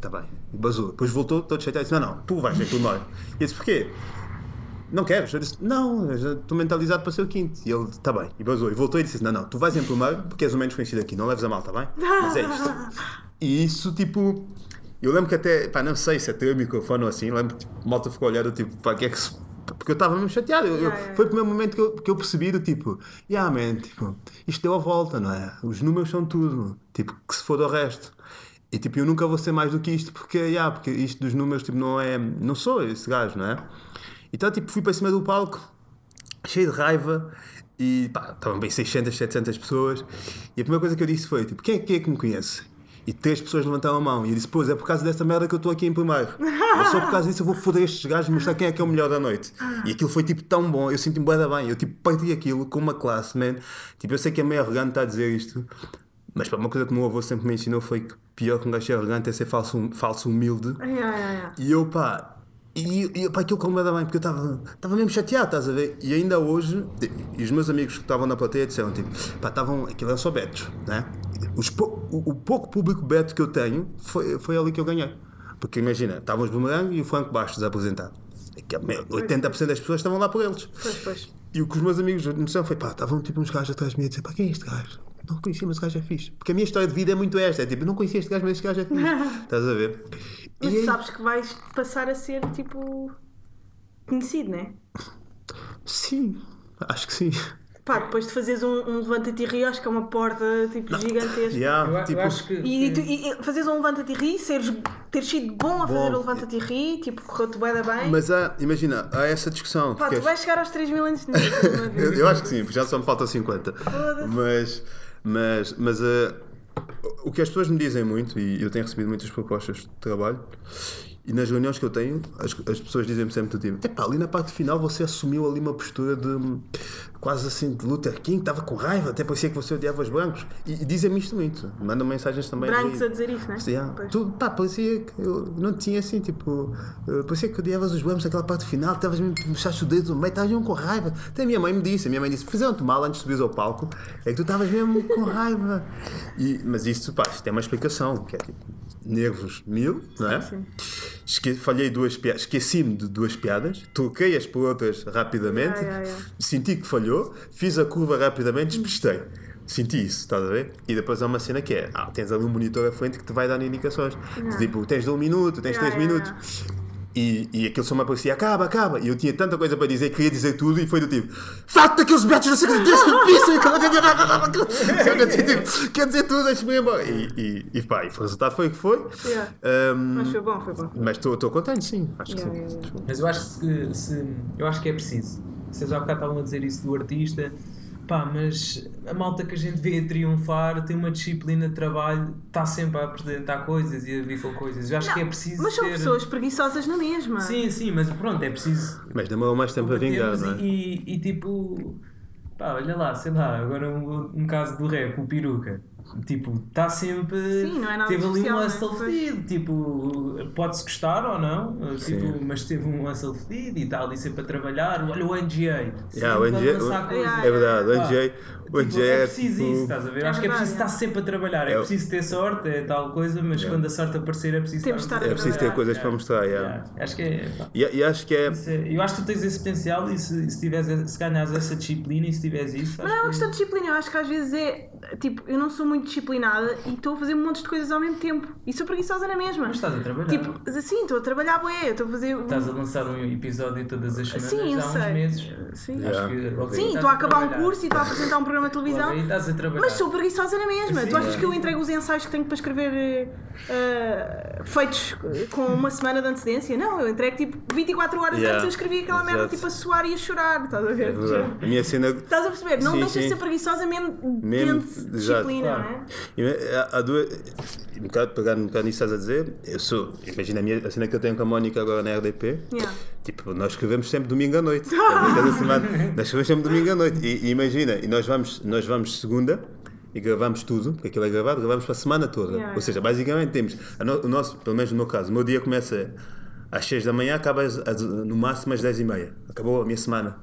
S4: tá bem. E basou. Depois voltou, todo chateado, disse: não, não, tu vais ser primeiro. E disse: porquê? Não queres? Eu disse: não, estou mentalizado para ser o quinto. E ele: tá bem. E basou. E voltou e disse: não, não, tu vais em primeiro porque és o menos conhecido aqui, não leves a mal, tá bem? Mas é isto. E isso, tipo. Eu lembro que até, pá, não sei se até o microfone ou assim, lembro que tipo, a malta ficou olhando, tipo, pá, que é que se. Porque eu estava mesmo chateado. Eu- eu-
S3: Yeah, yeah.
S4: Foi o primeiro momento que eu, que eu percebi do tipo, yeah, man, tipo, isto deu a volta, não é? Os números são tudo, tipo, que se for do resto. E tipo, eu nunca vou ser mais do que isto, porque, yeah, porque isto dos números, tipo, não é. Não sou esse gajo, não é? Então, tipo, fui para cima do palco, cheio de raiva, e pá, estavam bem 600, 700 pessoas. E a primeira coisa que eu disse foi: tipo, quem é, quem é que me conhece? E três pessoas levantaram a mão. E eu disse: Pois, é por causa dessa merda que eu estou aqui em primeiro. É só por causa disso eu vou foder estes gajos e mostrar quem é que é o melhor da noite. E aquilo foi tipo tão bom. Eu senti-me da bem. Eu tipo parti aquilo com uma classe, man. Tipo, eu sei que é meio arrogante estar a dizer isto. Mas pá, uma coisa que o meu avô sempre me ensinou foi que pior que um gajo arrogante é ser falso, falso humilde.
S3: Yeah, yeah, yeah.
S4: E eu, pá, e, e pá, aquilo como bem, porque eu estava estava mesmo chateado, estás a ver? E ainda hoje, e os meus amigos que estavam na plateia disseram, tipo, pá, estavam, aquilo era só betos, né? O, o pouco público beto que eu tenho foi, foi ali que eu ganhei. Porque imagina, estavam os Boomerang e o Franco Bastos a apresentar. Que é meu, 80% das pessoas estavam lá por eles.
S3: Pois, pois.
S4: E o que os meus amigos disseram foi, pá, estavam tipo uns gajos atrás de mim a dizer, pá, quem é este gajo? Não conhecia, mas o gajo é fixe. Porque a minha história de vida é muito esta, é tipo, não conhecia este gajo, mas este gajo é fixe. Estás a ver?
S3: Mas
S4: E aí-
S3: sabes que vais passar a ser tipo conhecido, né?
S4: Sim, acho que sim.
S3: Pá, depois de fazeres um, um levanta-te e ri, acho que é uma porta tipo gigantesca.
S4: Yeah,
S5: Eu,
S4: tipo,
S5: eu acho que.
S3: E, e tu, e, e fazeres um levanta-te e ri, seres, teres sido bom a fazer
S4: Bom.
S3: o levanta-te e ri, tipo, correu-te bem bem.
S4: Mas há, imagina, há essa discussão.
S3: Pá, tu vais chegar aos 3 mil antes de
S4: eu, eu acho que sim, porque já só me falta 50.
S3: Foda-se.
S4: Mas, mas, mas ah, o que as pessoas me dizem muito, e eu tenho recebido muitas propostas de trabalho, e nas reuniões que eu tenho, as, as pessoas dizem-me sempre do tipo: epá, ali na parte final você assumiu ali uma postura de hum, quase assim de Luther King, estava com raiva, até parecia que você odiava os brancos. E, e dizem-me isto muito, mandam mensagens também.
S3: Brancos a dizer isso, né?
S4: Sim, ah,
S3: Pois.
S4: tu, pá, parecia que eu não tinha assim, tipo, eh, parecia que odiavas os brancos naquela parte final, estavas mesmo, mexaste o dedo no meio, estavas mesmo com raiva. Até a minha mãe me disse, a minha mãe disse, fizeram-te mal antes de subires ao palco, é que tu estavas mesmo com raiva. E, mas isto, pá, isto tem uma explicação, que é tipo, nervos mil, não é? Esque, falhei duas piadas, esqueci-me de duas piadas, troquei-as por outras rapidamente, senti que falhou, fiz a curva rapidamente, despistei. Senti isso, estás a ver? E depois há uma cena que é: ah, tens ali um monitor à frente que te vai dando indicações. Tipo, tens de um minuto, tens três minutos. E, e aquilo só me aparecia, acaba, acaba. E eu tinha tanta coisa para dizer, queria dizer tudo, e foi do tipo: Falta aqueles betos, não sei o que, desse piso, quer dizer tudo, deixa-me ir embora. E, e, e pá, e o resultado foi o que foi.
S3: Yeah.
S4: Um,
S3: Mas foi bom, foi bom.
S4: mas estou contente, sim. Acho que
S3: Yeah,
S4: sim.
S3: yeah, yeah.
S5: Mas eu acho que se, eu acho que é preciso. Vocês já cá estavam a dizer isso do artista. Pá, mas a malta que a gente vê a triunfar tem uma disciplina de trabalho, está sempre a apresentar coisas e a vir com coisas. Eu acho que é preciso
S3: Mas são
S5: ter...
S3: pessoas preguiçosas na mesma.
S5: Sim, sim, mas pronto, é preciso
S4: Mas demorou mais tempo a vingar, não é?
S5: e, e, e tipo, pá, olha lá, sei lá, agora um, um caso do rap, o peruca. Tipo, está sempre.
S3: Sim, não é nada
S5: Teve ali um
S3: né?
S5: hustle
S3: Pois.
S5: fedido. Tipo, pode-se gostar ou não, tipo,
S4: Sim.
S5: mas teve um hustle fedido e está ali sempre a trabalhar. Olha o NGA.
S4: Yeah, o NGA o- é verdade, o NJ, o
S5: Tipo,
S4: NJ
S5: é
S4: é
S5: preciso
S4: tipo-
S5: isso, estás a ver?
S3: É
S5: Acho que é
S3: verdade,
S5: preciso estar
S3: é.
S5: sempre a trabalhar. É,
S4: É
S5: preciso ter sorte, é tal coisa, mas quando a sorte aparecer é preciso
S3: Temos estar a
S4: É preciso ter coisas para mostrar, yeah.
S5: Yeah. Acho que é.
S4: E, e acho que é.
S5: isso é- Eu acho que tu tens esse potencial e se, se, tiveres, se ganhares essa disciplina e se tiveres isso.
S3: Mas não é uma
S5: que-
S3: questão de disciplina, eu acho que às vezes é tipo, eu não sou muito disciplinada e estou a fazer montes de coisas ao mesmo tempo e sou preguiçosa na mesma.
S5: Mas estás a trabalhar.
S3: Tipo, assim, estou a trabalhar, bué, estou a fazer.
S5: Estás a lançar um episódio todas as semanas
S3: Sim,
S5: há uns
S3: sei.
S5: meses.
S3: Sim,
S4: Yeah.
S5: Acho que, ok,
S3: Sim, estou a acabar um curso e estou a apresentar um programa de televisão.
S5: Logo aí estás a trabalhar.
S3: Mas sou preguiçosa na mesma.
S5: Sim,
S3: tu achas
S5: é.
S3: que eu entrego os ensaios que tenho para escrever eh, feitos com uma semana de antecedência? Não, eu entrego tipo 24 horas
S4: Yeah.
S3: antes eu escrevi aquela merda
S4: Exato.
S3: tipo a suar e a chorar. Estás a
S4: É
S3: ver?
S4: verdade. A minha cena.
S3: Estás a perceber? Não
S4: Sim,
S3: deixas de ser preguiçosa mesmo,
S4: Mesmo,
S3: dentro de disciplina.
S5: Claro.
S3: É?
S4: E, há- Há duas. Um bocado, pegando um bocado nisso estás a dizer, eu sou. Imagina a, minha, a cena que eu tenho com a Mónica agora na RDP.
S3: Yeah.
S4: Tipo, nós escrevemos sempre domingo à noite. Semana, nós escrevemos sempre domingo à noite. E, e imagina, e nós vamos, nós vamos segunda e gravamos tudo, porque aquilo é gravado, gravamos para a semana toda.
S3: Yeah,
S4: Ou seja, basicamente temos. no- o nosso, pelo menos no meu caso, o meu dia começa às 6 da manhã, acaba às- às- no máximo às 10 e meia. Acabou a minha semana.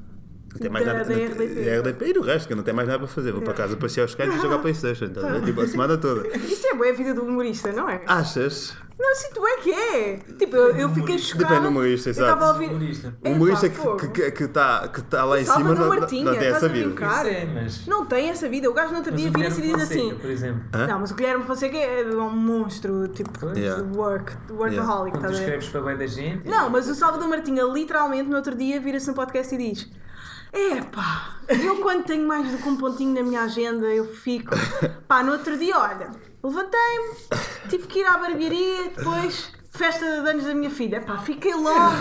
S4: Não tem mais
S3: Da-
S4: nada.
S3: da
S4: não-
S3: RDP.
S4: da RDP e do resto, que eu não tenho mais nada para fazer. Vou para casa passear os cães e jogar Playstation. Tá? a ver? Tipo, a semana toda.
S3: Isso é boa a vida do humorista, não é?
S4: Achas?
S3: Não, sinto é que é. Tipo, eu, eu fiquei chocada.
S4: Depende do humorista,
S3: Eu
S4: exato.
S3: estava a ouvir.
S5: Humorista.
S4: O humorista que está que, que, tá, que tá lá em
S3: Salvador
S4: cima não,
S3: Martinha,
S4: não tem
S3: estás
S4: essa
S3: a
S4: vida.
S5: é, mas.
S3: Não tem essa vida. O gajo no outro
S5: mas
S3: dia vira-se e diz assim.
S5: Por exemplo.
S4: Hã?
S3: Não, mas o Guilherme Fonseca é um monstro, tipo.
S4: Yeah.
S3: work, workaholic,
S5: Quando tu
S3: estás a ver?
S5: escreves para bem da gente.
S3: Não, mas o Salvador Martinha literalmente no outro dia vira-se no podcast e diz: Epá, eu quando tenho mais do que um pontinho na minha agenda eu fico. Pá, no outro dia, olha, levantei-me, tive que ir à barbearia, depois festa de anos da minha filha. Pá, fiquei logo.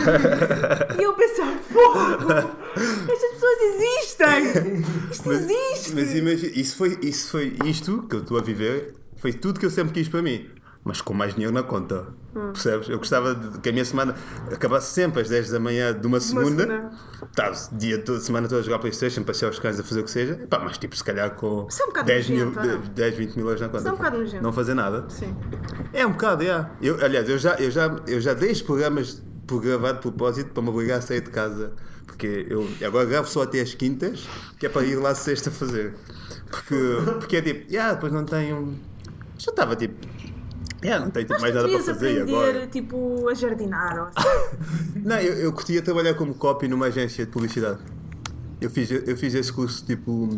S3: E eu pensava: Fogo, estas pessoas existem! Isto
S4: Mas,
S3: existe!
S4: mas imagina, isso foi, isso foi isto que eu estou a viver, foi tudo que eu sempre quis para mim. Mas com mais dinheiro na conta.
S3: Hum.
S4: Percebes? Eu gostava de que a minha semana acabasse sempre às 10 da manhã de uma segunda.
S3: segunda.
S4: Estava o dia toda, semana toda a jogar Playstation, passear os cães a fazer o que seja. Pá, mas tipo, se calhar com
S3: é um bocado
S4: 10, mil,
S3: não?
S4: 10, 20 mil euros na conta.
S3: É um bocado nojento.
S4: Não fazer nada.
S3: Sim.
S4: É um bocado, é. Eu, aliás, eu já, eu, já, eu já dei os programas por gravar de propósito para me obrigar a sair de casa. Porque eu agora gravo só até as quintas, que é para ir lá sexta fazer. Porque, porque é tipo, yeah, depois não tenho. Já estava tipo. Yeah, não tenho tipo, mais nada para fazer
S3: aprender,
S4: agora.
S3: tipo, a jardinar ou assim.
S4: Não, eu, eu curtia trabalhar como copy numa agência de publicidade. Eu fiz, eu fiz esse curso tipo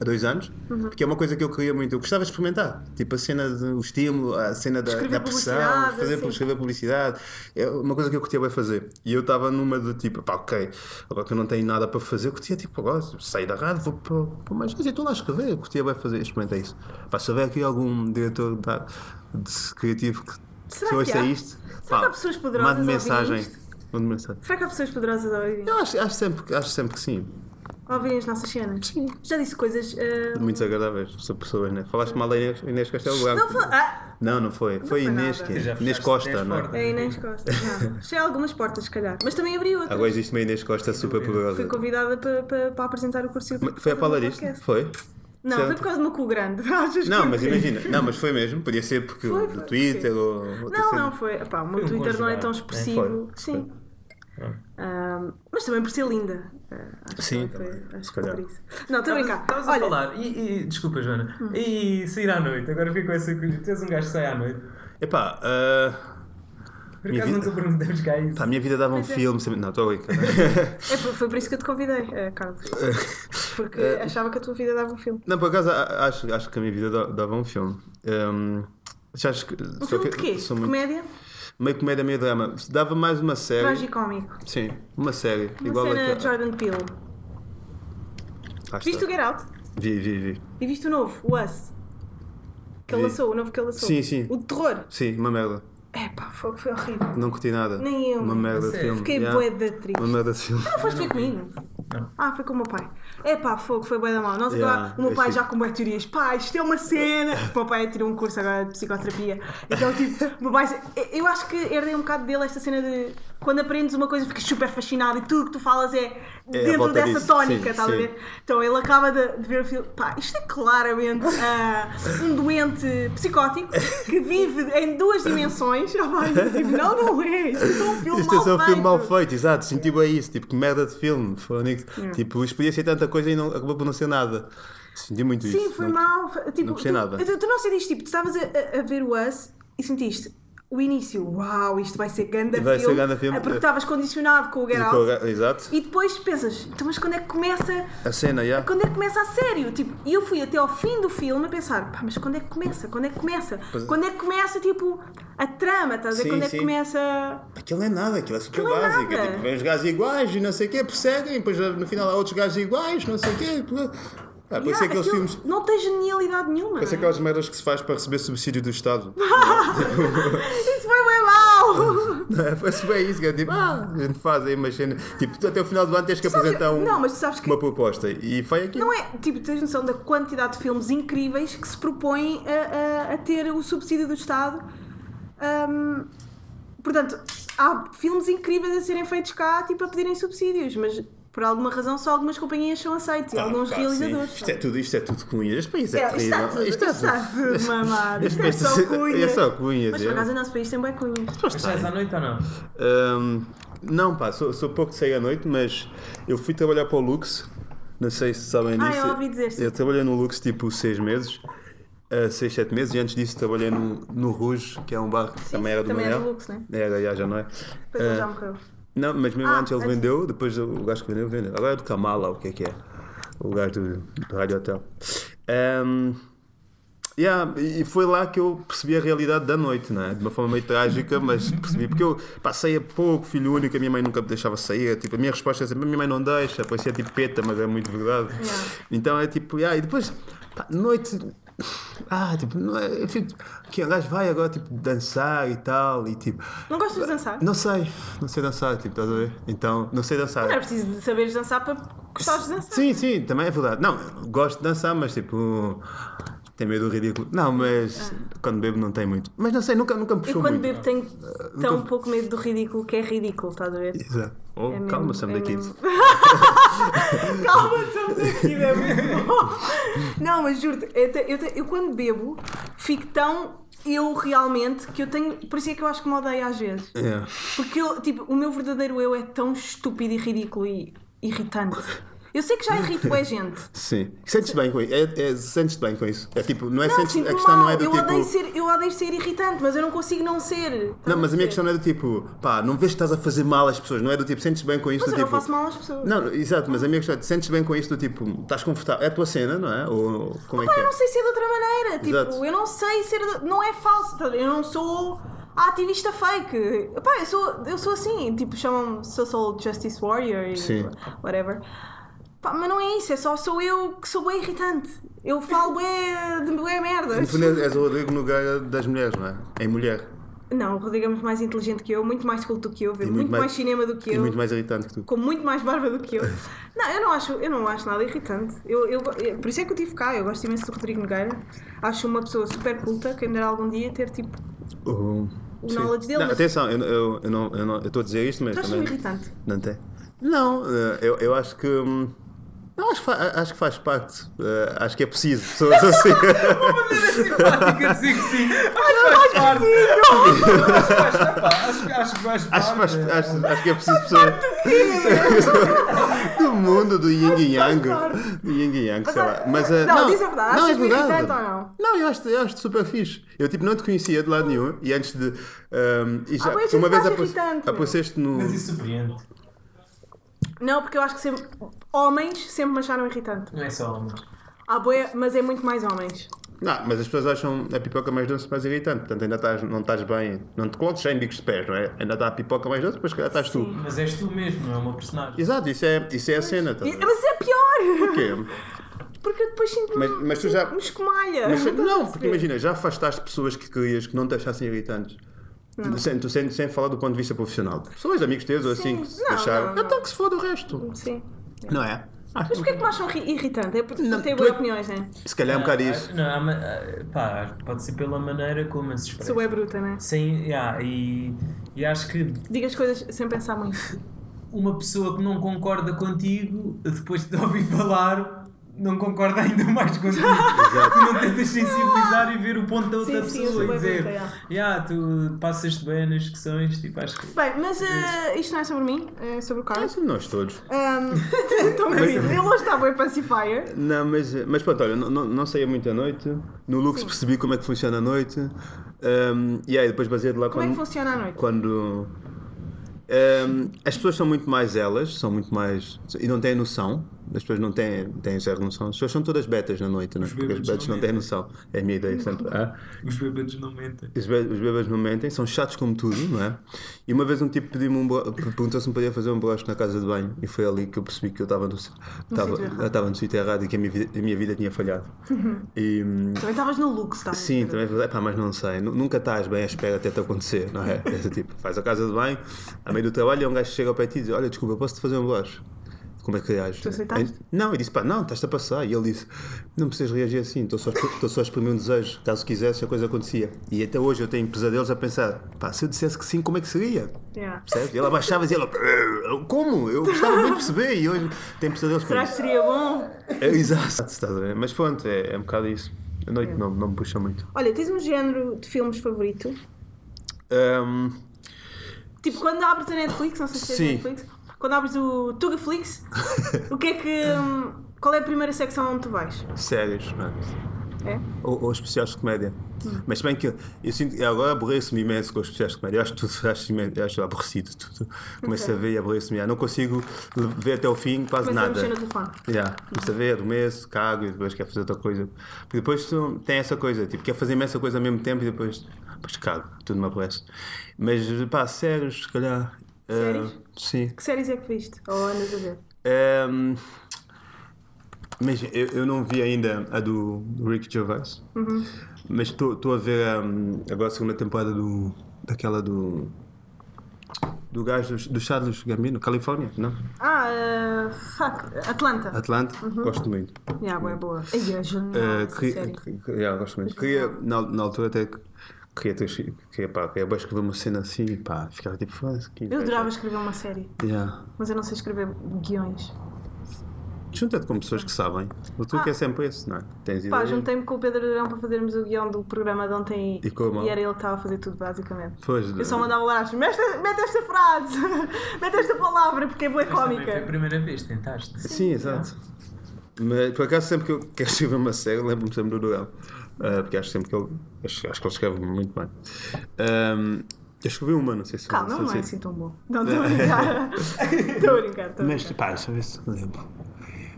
S4: há dois anos,
S3: Uhum.
S4: porque é uma coisa que eu queria muito. Eu gostava de experimentar, tipo a cena do estímulo, a cena da, da pressão, fazer
S3: assim.
S4: escrever publicidade. É uma coisa que eu curtia bem fazer. E eu estava numa de tipo, pá, ok, agora que eu não tenho nada para fazer, eu curtia tipo, agora sair da rádio, vou para, para uma agência e estou lá a escrever. Eu curtia bem fazer, experimentei isso. Pá, se houver aqui algum diretor da- de criativo que
S3: Será que
S4: ouça isto,
S3: Será que há pessoas poderosas
S4: mande mensagem. Mande mensagem.
S3: Será que há pessoas poderosas a ouvir?
S4: Eu acho, acho, sempre, acho sempre que sim.
S3: A ouvirem as nossas cenas?
S4: Sim.
S3: Já disse coisas. ah,
S4: Muito desagradáveis sobre pessoas, né? Falaste mal da Inês, Inês Castelo Branco.
S3: Não foi. Ah,
S4: Não, não foi. Foi
S3: foi
S4: Inês, que
S5: Já
S4: Inês
S5: fechaste
S4: Costa,
S5: dez
S4: não é?
S3: é Inês Costa. Não. Fechei algumas portas, se calhar. Mas também abri outras.
S4: Agora existe uma Inês Costa super poderosa.
S3: Fui convidada para, para, para apresentar o curso
S4: Foi a Paula disto? Foi?
S3: Não,
S4: Certo.
S3: foi por causa do meu cu grande. Achas
S4: Não, mas imagina. Não, mas foi mesmo. Podia ser porque
S3: Foi,
S4: do
S3: foi,
S4: Twitter ou.
S3: Não,
S4: cena.
S3: não foi. Epá, o meu
S5: Foi um
S3: Twitter não é tão expressivo.
S4: Foi,
S3: Sim.
S5: Pronto.
S3: Ah, mas também por ser linda. Ah, acho
S4: Sim,
S3: que foi,
S4: também,
S3: acho
S4: se calhar.
S3: por isso. Não, estou a brincar.
S5: Estavas a
S3: Olha, Hum.
S5: falar, e, e- desculpa Joana, e sair à noite, agora fico com essa coisa, tu és um gajo que sai à noite.
S4: Epá, ah,
S5: Por acaso
S4: vida-
S5: nunca perguntamos cá isso.
S4: pá, a minha vida dava um
S3: Pois é.
S4: filme. sempre- Não, estou a brincar.
S3: é, foi por isso que eu te convidei, eh, Carlos. Porque
S4: Eh,
S3: achava que a tua vida dava um filme.
S4: Não, por acaso acho, acho que a minha vida da- dava um filme. Um, já acho que,
S3: Um filme
S4: que
S3: de quê?
S4: muito-
S3: Comédia?
S4: Meio comédia, meio drama. Dava mais uma série.
S3: Tragicómico.
S4: Sim, uma série.
S3: Uma
S4: igual
S3: cena
S4: a
S3: Jordan Peele.
S4: Ah,
S3: Viste o Get Out?
S4: Vi, vi, vi.
S3: E viste o novo, o Us? Que ele
S4: Vi.
S3: lançou, o novo que ele lançou.
S4: Sim, sim.
S3: O de terror.
S4: Sim, uma merda.
S3: É pá, foi, foi horrível.
S4: Não curti nada.
S3: Nem eu.
S4: Uma merda de filme.
S3: Fiquei
S4: yeah.
S3: bué da triste.
S4: Uma merda de filme.
S3: Não foste ver comigo?
S5: Não.
S3: Ah, foi com o meu pai. É pá, fogo, foi bué da mal. Nós
S4: Yeah,
S3: agora, o meu pai já com bué teorias. Pá, isto é uma cena. O meu pai tirou um curso agora de psicoterapia. Então, tipo, o meu pai. Eu acho que herdei um bocado dele esta cena de. Quando aprendes uma coisa, ficas super fascinado e tudo que tu falas é
S4: à
S3: dentro dessa
S4: disso.
S3: tónica,
S4: Sim,
S3: estás a
S4: sim.
S3: ver? Então ele acaba de, de ver o filme. Pá, isto é claramente ah, um doente psicótico que vive em duas dimensões. Oh, tipo, não, não é. Isto é um filme
S4: Isto é
S3: mal
S4: só um filme mal
S3: feito.
S4: feito, exato. Senti bem isso. Tipo, que merda de filme. Fónix. Tipo, isto podia ser tanta coisa e não, acabou por não ser nada. Senti muito isso.
S3: Sim, foi
S4: Não-
S3: mal. Tipo,
S4: não gostei
S3: tu,
S4: nada.
S3: Tu, tu não sentiste, tipo, tu estavas a, a- a ver o Us e sentiste o início, uau, isto vai ser ganda
S4: Vai ser
S3: filme.
S4: ganda filme.
S3: É porque estavas condicionado com o Get Out.
S4: Exato.
S3: E depois pensas, então, mas quando é que começa?
S4: A cena, já.
S3: Quando é que começa a sério? Tipo, e eu fui até ao fim do filme a pensar, pá, mas quando é que começa? Quando é que começa?
S4: Pois-
S3: Quando é que começa, tipo, a trama, estás a ver?
S4: Sim,
S3: Quando é que
S4: sim.
S3: começa.
S4: Aquilo é nada, aquilo é super
S3: Aquilo é
S4: básico. É tipo, vem os gajos iguais e não sei o quê, perseguem, depois no final há outros gajos iguais, não sei o quê. Ah,
S3: Yeah,
S4: pensei aqueles
S3: aquilo
S4: filmes.
S3: Não tem genialidade nenhuma.
S4: Pensei aquelas merdas que se faz para receber subsídio do Estado.
S3: Isso foi bem
S4: é? Foi bem isso, que é tipo, ah, a gente faz aí uma cena. Tipo, até o final do ano tens que
S3: Sabes-
S4: apresentar um-
S3: Não, mas tu sabes que
S4: uma proposta. E foi aqui.
S3: Não é, tipo, tens noção da quantidade de filmes incríveis que se propõem a, a- a ter o subsídio do Estado. Ahm, portanto, há filmes incríveis a serem feitos cá, tipo, a pedirem subsídios, mas por alguma razão só algumas companhias são aceitas e
S4: Ah,
S3: alguns
S4: pá,
S3: realizadores.
S4: sim. Isto é tudo, isto é tudo cunhas. Este país é,
S3: É, isto está
S4: terrível.
S3: tudo, isto está tudo mamado, isto é só cunhas.
S4: É só cunhas.
S3: Mas
S4: é.
S3: por acaso o nosso país tem bem cunhas.
S5: Mas sais à noite ou não?
S4: Hum, não, pá, sou, sou pouco de sair à noite, mas eu fui trabalhar para o Lux. Não sei se sabem
S3: Ah,
S4: disso.
S3: eu ouvi dizer, sim.
S4: Eu trabalhei no Lux tipo seis meses. uh, seis, sete meses, e antes disso trabalhei no, no Rouge, que é um bar que também era do
S3: também é
S4: Manel.
S3: do Lux, né?
S4: Era, já, já não é.
S3: Depois ele
S4: Uh,
S3: já morreu.
S4: Não, mas mesmo
S3: Ah,
S4: antes ele vendeu, depois o gajo que vendeu, vendeu. Agora é do Kamala, o que é que é? O gajo do, do Rádio Hotel. Um, yeah, e foi lá que eu percebi a realidade da noite, não é? De uma forma meio trágica, mas percebi. Porque eu pá, saía pouco, filho único, a minha mãe nunca me deixava sair. Tipo, a minha resposta é sempre: a minha mãe não deixa, parecia tipo peta, mas é muito verdade.
S3: Yeah.
S4: Então é tipo, yeah, e depois, pá, noite. Ah, tipo, não é, eu fico, que o gajo vai agora tipo dançar e tal, e tipo,
S3: Não gostas de dançar?
S4: não sei, não sei dançar, tipo, estás a ver? Então, não sei dançar.
S3: Não é preciso de saberes dançar para gostares de dançar.
S4: Sim, sim, também é verdade. Não, gosto de dançar, mas tipo. Tem medo do ridículo. Não, mas quando bebo não tem muito. Mas não sei, nunca, nunca me
S3: Eu
S4: puxou
S3: quando
S4: muito.
S3: bebo tenho tão pouco medo do ridículo que é ridículo, estás a ver?
S4: Exato. Oh,
S3: É
S4: calma, Sam
S3: é
S4: Kids.
S3: Calma, Sam Kids, é muito bom. Não, mas juro-te, eu, te- eu, te- eu quando bebo fico tão eu realmente que eu tenho. Por isso é que eu acho que me odeio às vezes.
S4: É.
S3: Porque eu, tipo, o meu verdadeiro eu é tão estúpido e ridículo e irritante. Eu sei que já irrito é gente.
S4: Sim. Sentes-te bem com isso? É, é, sentes-te bem com isso? É tipo, não é
S3: Não,
S4: sentes,
S3: sinto
S4: a questão
S3: mal.
S4: não é do
S3: eu,
S4: tipo.
S3: odeio ser, eu odeio ser irritante, mas eu não consigo não ser.
S4: Não, mas a minha questão não é do tipo, pá, não vês que estás a fazer mal às pessoas, não é do tipo, sentes bem com isso
S3: Mas
S4: do
S3: eu
S4: tipo.
S3: não faço mal às pessoas.
S4: Não, exato, mas a minha questão é, sentes bem com isso do tipo, estás confortável, é a tua cena, não é? Ou como é
S3: Pá,
S4: que
S3: eu
S4: é?
S3: não sei ser de outra maneira. Tipo,
S4: Exato.
S3: eu não sei ser. de- Não é falso. tá? Eu não sou a ativista fake. Pá, eu sou, eu sou assim. Tipo, chamam-me Social Justice Warrior e
S4: Sim.
S3: whatever. Pá, mas não é isso. É só sou eu que sou bem irritante. Eu falo bem de bem
S4: No
S3: merdas.
S4: fundo és o Rodrigo Nogueira das mulheres, não é? Em mulher.
S3: Não, o Rodrigo é muito mais inteligente que eu, muito mais culto do que eu, vê
S4: E
S3: muito, mais, cinema do que
S4: E
S3: eu.
S4: muito mais irritante que tu.
S3: com muito mais barba do que eu. Não, eu não acho, eu não acho nada irritante. Eu, eu, eu- por isso é que eu tive cá. Eu gosto imenso do Rodrigo Nogueira. Acho uma pessoa super culta, quem dera algum dia ter tipo.
S4: O
S3: O knowledge dele,
S4: Não,
S3: mas-
S4: atenção, eu eu- eu não estou a dizer isto, mas
S3: Tu
S4: também.
S3: irritante?
S4: Não tem? Não, eh, eu, eu acho que. hum, Não, acho, acho que faz parte. eh, acho que é preciso pessoas assim.
S5: simpática dizer que sim. Acho que faz parte. Acho que faz- parte.
S4: acho, que é preciso pessoas. do mundo, do yin e yang. Do yin e yang, sei lá. Mas, eh,
S3: Não, diz a verdade,
S4: Não, é
S3: achas-me
S4: verdade.
S3: não?
S4: Não, eu acho, eu acho super fixe. Eu tipo, não te conhecia de lado nenhum e antes de. hum, e já,
S3: Ah,
S4: uma vez apareceste no.
S5: Mas isso surpreende.
S3: Não, porque eu acho que sempre. Homens sempre me acharam irritante.
S5: Não é só homem.
S3: Ah, boia, mas é muito mais homens.
S4: Não, mas as pessoas acham a pipoca mais doce mais irritante. Portanto, ainda estás, não estás bem. Não te coloques já em bicos de pés, não é? Ainda está a pipoca mais doce, depois calhar estás tu.
S5: Mas és tu mesmo, não é uma personagem.
S4: Exato, isso é, isso é a cena. Tá?
S3: E- Mas é pior!
S4: Porquê?
S3: Porque eu depois sinto-me.
S4: Mas- mas tu já-
S3: Me escumalha.
S4: Mas,
S3: a
S4: não, porque imagina, já afastaste pessoas que querias que não te achassem irritantes. Sem, tu- sem, sem falar do ponto de vista profissional. Pessoas, amigos teus ou assim,
S3: Sim.
S4: que se
S3: Não,
S4: deixaram.
S3: não, não.
S4: Então que se foda o resto.
S3: Sim.
S4: Não é? Ah,
S3: Mas porquê é que me acham ri- irritante? É porque
S4: Não,
S3: têm
S4: tu
S3: boas
S4: é-
S3: opiniões, né?
S4: Se calhar é um bocado
S5: Ah,
S4: isso.
S5: Não, ah, pá, pode ser pela maneira como se expressa.
S3: Sou é bruta, né?
S5: Sem, yeah, e, e acho que
S3: Digo as coisas sem pensar muito.
S5: uma pessoa que não concorda contigo, depois de te ouvir falar, não concorda ainda mais contigo. tu não tentas sensibilizar e ver o ponto da outra
S3: Sim, sim,
S5: pessoa
S3: sou
S5: e
S3: bem
S5: dizer,
S3: bruta, yeah.
S5: yeah, tu passas-te bem nas discussões, tipo, acho que.
S3: Bem, mas eh, isto não é sobre mim, é sobre o
S4: É
S3: Carlos.
S4: assim nós todos.
S3: Um, a rir. Ele hoje está bem pacifier.
S4: Não, mas, mas pronto, olha, não, não, não saía muito à noite. No Lux percebi como é que funciona a noite. Um, e aí depois baseei de lá
S3: Como é
S4: quando.
S3: que funciona à noite?
S4: quando um, as pessoas são muito mais elas, são muito mais. e não têm noção as pessoas não têm, têm zero noção. As pessoas são todas betas na noite, não é?
S5: Os
S4: Porque as
S5: bêbados
S4: betas
S5: não
S4: não têm noção. É a minha ideia sempre. Ah?
S5: Os bêbados não mentem.
S4: Os be- os bebês não mentem, são chatos como tudo, não é? E uma vez um tipo pediu-me um perguntou se me podia fazer um broche na casa de banho e foi ali que eu percebi que eu estava no, estava,
S3: sítio errado.
S4: eu estava no sítio errado e que a minha vida, a minha vida tinha falhado. E, hum,
S3: Também estavas no luxo, tá?
S4: Sim, também falei, pá, mas não sei, nu- nunca estás bem à espera até te acontecer, não é? Esse tipo, faz a casa de banho, a meio do trabalho, e um gajo chega ao pé e diz: Olha, desculpa, posso-te fazer um broche? Como é que reages?
S3: Tu aceitaste?
S4: Não, eu disse: Pá, não, estás-te a passar. E ele disse: Não precisas reagir assim, estou só, estou só a exprimir um desejo. Caso quisesse, a coisa acontecia. E até hoje eu tenho pesadelos a pensar: Pá, se eu dissesse que sim, como é que seria?
S3: Yeah.
S4: Percebes? E ele abaixava e ela: Como? Eu gostava muito de perceber e hoje tenho pesadelos
S3: Será que seria bom?
S4: É, exato, estás a ver? Mas pronto, é, é um bocado isso. A noite não, não me puxa muito.
S3: Olha, tens um género de filmes favorito?
S4: Ahm,
S3: Tipo, quando abres a Netflix, não sei se
S4: Sim.
S3: Netflix, quando abres o Tugaflix, o que é que. hum, Qual é a primeira secção onde tu vais?
S4: séries, não é? Ou, ou especiais de comédia. Mas se bem que eu, eu sinto agora aborreço-me imenso com os especiais de comédia. Eu acho tudo, acho, acho aborrecido tudo. Começo
S3: Ok.
S4: a ver e aborreço-me. Não consigo ver até o fim quase
S3: Começa a
S4: nada.
S3: mexer no telefone.
S4: Yeah. Começo a ver, adormeço, cago e depois quero fazer outra coisa. Porque depois tu tem essa coisa, tipo, quer fazer imensa coisa ao mesmo tempo e depois, depois cago, tudo me aborrece. Mas pá, séries, se calhar. ah,
S3: Séries?
S4: Sim.
S3: Que séries é que viste? Ou andas a ver?
S4: Ehm, mas eu, eu não vi ainda a do Rick Gervais. Mas estou a ver ehm, agora a segunda temporada do, daquela do. Do gajo do, do Charles Gambino, Califórnia, não?
S3: Ah, uh, fuck, Atlanta.
S4: Atlanta, gosto muito.
S3: Yeah, é boa. Essa
S4: queria,
S3: série.
S4: que- que- yeah, gosto muito. Queria, na, na altura até que- queria ter queria, pá, queria bem escrever uma cena assim e pá, ficava tipo foda-se. que
S3: Eu
S4: inveja."
S3: adorava escrever uma série,
S4: Yeah.
S3: mas eu não sei escrever guiões.
S4: Junta-te com pessoas que sabem. O truque
S3: Ah.
S4: é sempre esse, não é? Tens
S3: Pá, juntei-me com o Pedro Durão para fazermos o guião do programa de ontem
S4: E correu mal?
S3: era ele que estava a fazer tudo, basicamente.
S4: Pois,
S3: Eu só mandava lá, mete esta, mete esta frase, mete esta palavra, porque é boa
S5: Mas também foi a
S3: cómica.
S5: primeira vez, tentaste.
S4: Sim, exato. Mas por acaso sempre que eu quero escrever uma série, lembro-me sempre do Durão. Ah, porque acho sempre que ele. Acho, acho que ele escreve muito bem. Ahm, eu escrevi uma, não sei se
S3: Calma,
S4: se-
S3: não é assim tão bom. Não, estou a brincar. Estou a brincar, estou a
S4: Mas pá, deixa eu ver se me lembro.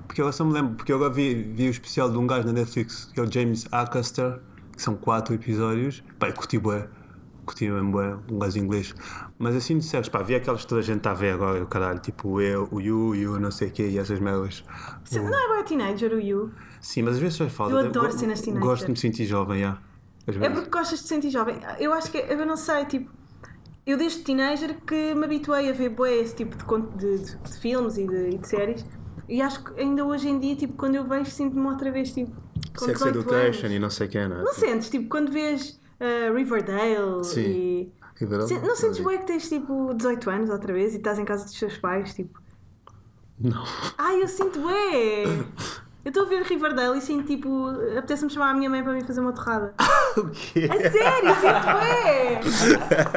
S4: Porque eu só me lembro, porque eu agora vi, vi o especial de um gajo na Netflix, que é o James Acaster, que são quatro episódios. Pá, eu curti bué. Curti mesmo bué, um gajo inglês. Mas assim disseres, pá, vi aquelas que toda a gente está a ver agora, o caralho, tipo eu, o You, e o não sei o quê, e essas merdas.
S3: Se- Não é boa teenager o You?
S4: Sim, mas às vezes só falta.
S3: Eu adoro
S4: go-
S3: cenas teenager.
S4: Gosto de me sentir jovem, já. Às
S3: É porque gostas de sentir jovem. Eu acho que, eu não sei, tipo, eu desde teenager que me habituei a ver bué esse tipo de, de, de- de filmes e de, e de séries. E acho que ainda hoje em dia, tipo, quando eu vejo, sinto-me outra vez, tipo, com
S4: Sex
S3: 18
S4: Education
S3: anos.
S4: e não sei o quê, não é?
S3: Não sentes, tipo, quando vês uh, Riverdale
S4: Sim.
S3: e.
S4: Riverdale?
S3: Se- Não sentes bué que tens tipo 18 anos outra vez e estás em casa dos teus pais, tipo.
S4: Não.
S3: Ai, eu sinto bué! Eu estou a ver Riverdale e sinto tipo. Apetece-me chamar a minha mãe para me fazer uma torrada.
S4: o quê?
S3: A sério, sinto bué!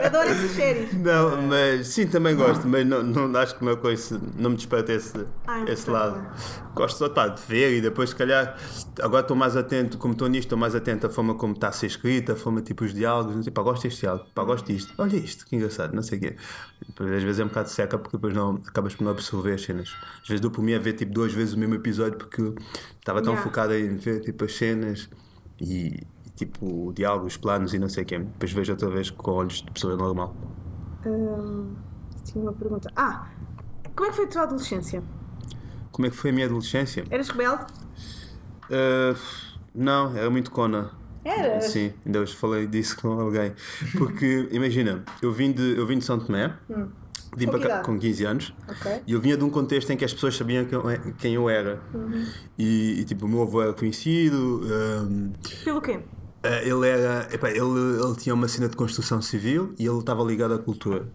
S3: Eu adoro essas séries.
S4: Não, mas sim, também gosto, mas não, não acho que uma coisa não me desperta esse,
S3: Ah,
S4: esse
S3: então.
S4: lado. Gosto só pá, de ver e depois, se calhar, agora estou mais atento, como estou nisto, estou mais atento à forma como está a ser escrita, a forma tipo os diálogos, não sei, pá, gosto deste diálogo, pá, gosto disto, olha isto, que engraçado, não sei o quê. Depois, às vezes é um bocado seca porque depois não, acabas por não absorver as cenas. Às vezes dou por mim a ver tipo duas vezes o mesmo episódio porque estava tão
S3: Yeah.
S4: focado em ver tipo as cenas e, tipo o diálogo, os planos e não sei o quê. Depois vejo outra vez com olhos de pessoa normal.
S3: Hum, tinha uma pergunta. Ah! Como é que foi a tua adolescência?
S4: Como é que foi a minha adolescência?
S3: Eras rebelde?
S4: Uh, não, era muito cona.
S3: Eras?
S4: Sim, ainda hoje falei disso com alguém. Porque, imagina, eu vim de, eu vim de São Tomé, vim
S3: Com
S4: para cá com 15 anos,
S3: Ok.
S4: e eu vinha de um contexto em que as pessoas sabiam quem eu, eu era. E, e, tipo, o meu avô era conhecido, um,
S3: Pelo quê?
S4: Eh, ele era. Epá, ele, ele tinha uma cena de construção civil e ele estava ligado à cultura.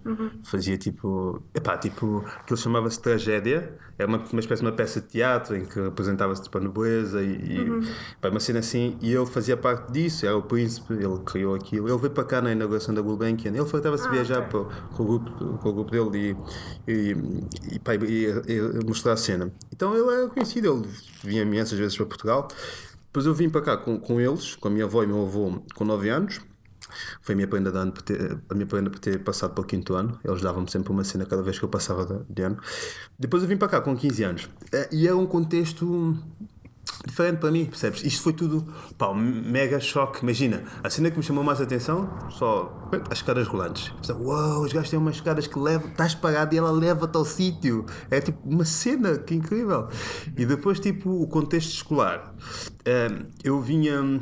S4: Fazia tipo. Epá, tipo. Aquilo chamava-se tragédia. Era uma, uma espécie de uma peça de teatro em que representava-se tipo, a nobreza e. e epá, uma cena assim. E ele fazia parte disso. Era o príncipe, ele criou aquilo. Ele veio para cá na inauguração da Gulbenkian. Ele estava-se
S3: Ah,
S4: viajar
S3: ok.
S4: para, com, o grupo, com o grupo dele e, e, e, pá, e- e mostrar a cena. Então ele era conhecido. Ele vinha imensas vezes para Portugal. Depois eu vim para cá com, com eles, com a minha avó e meu avô, com 9 anos. Foi a minha prenda de ano por ter, a minha prenda por ter passado para o quinto ano. Eles davam-me sempre uma cena cada vez que eu passava de, de ano. Depois eu vim para cá com 15 anos. Eh, E era um contexto diferente para mim, percebes? Isto foi tudo, pá, um mega choque. Imagina, a cena que me chamou mais atenção, só as escadas rolantes. Uau, os gajos têm umas escadas que levam, estás parado e ela leva-te ao sítio. É tipo uma cena que incrível. E depois, tipo, o contexto escolar. Eu vinha.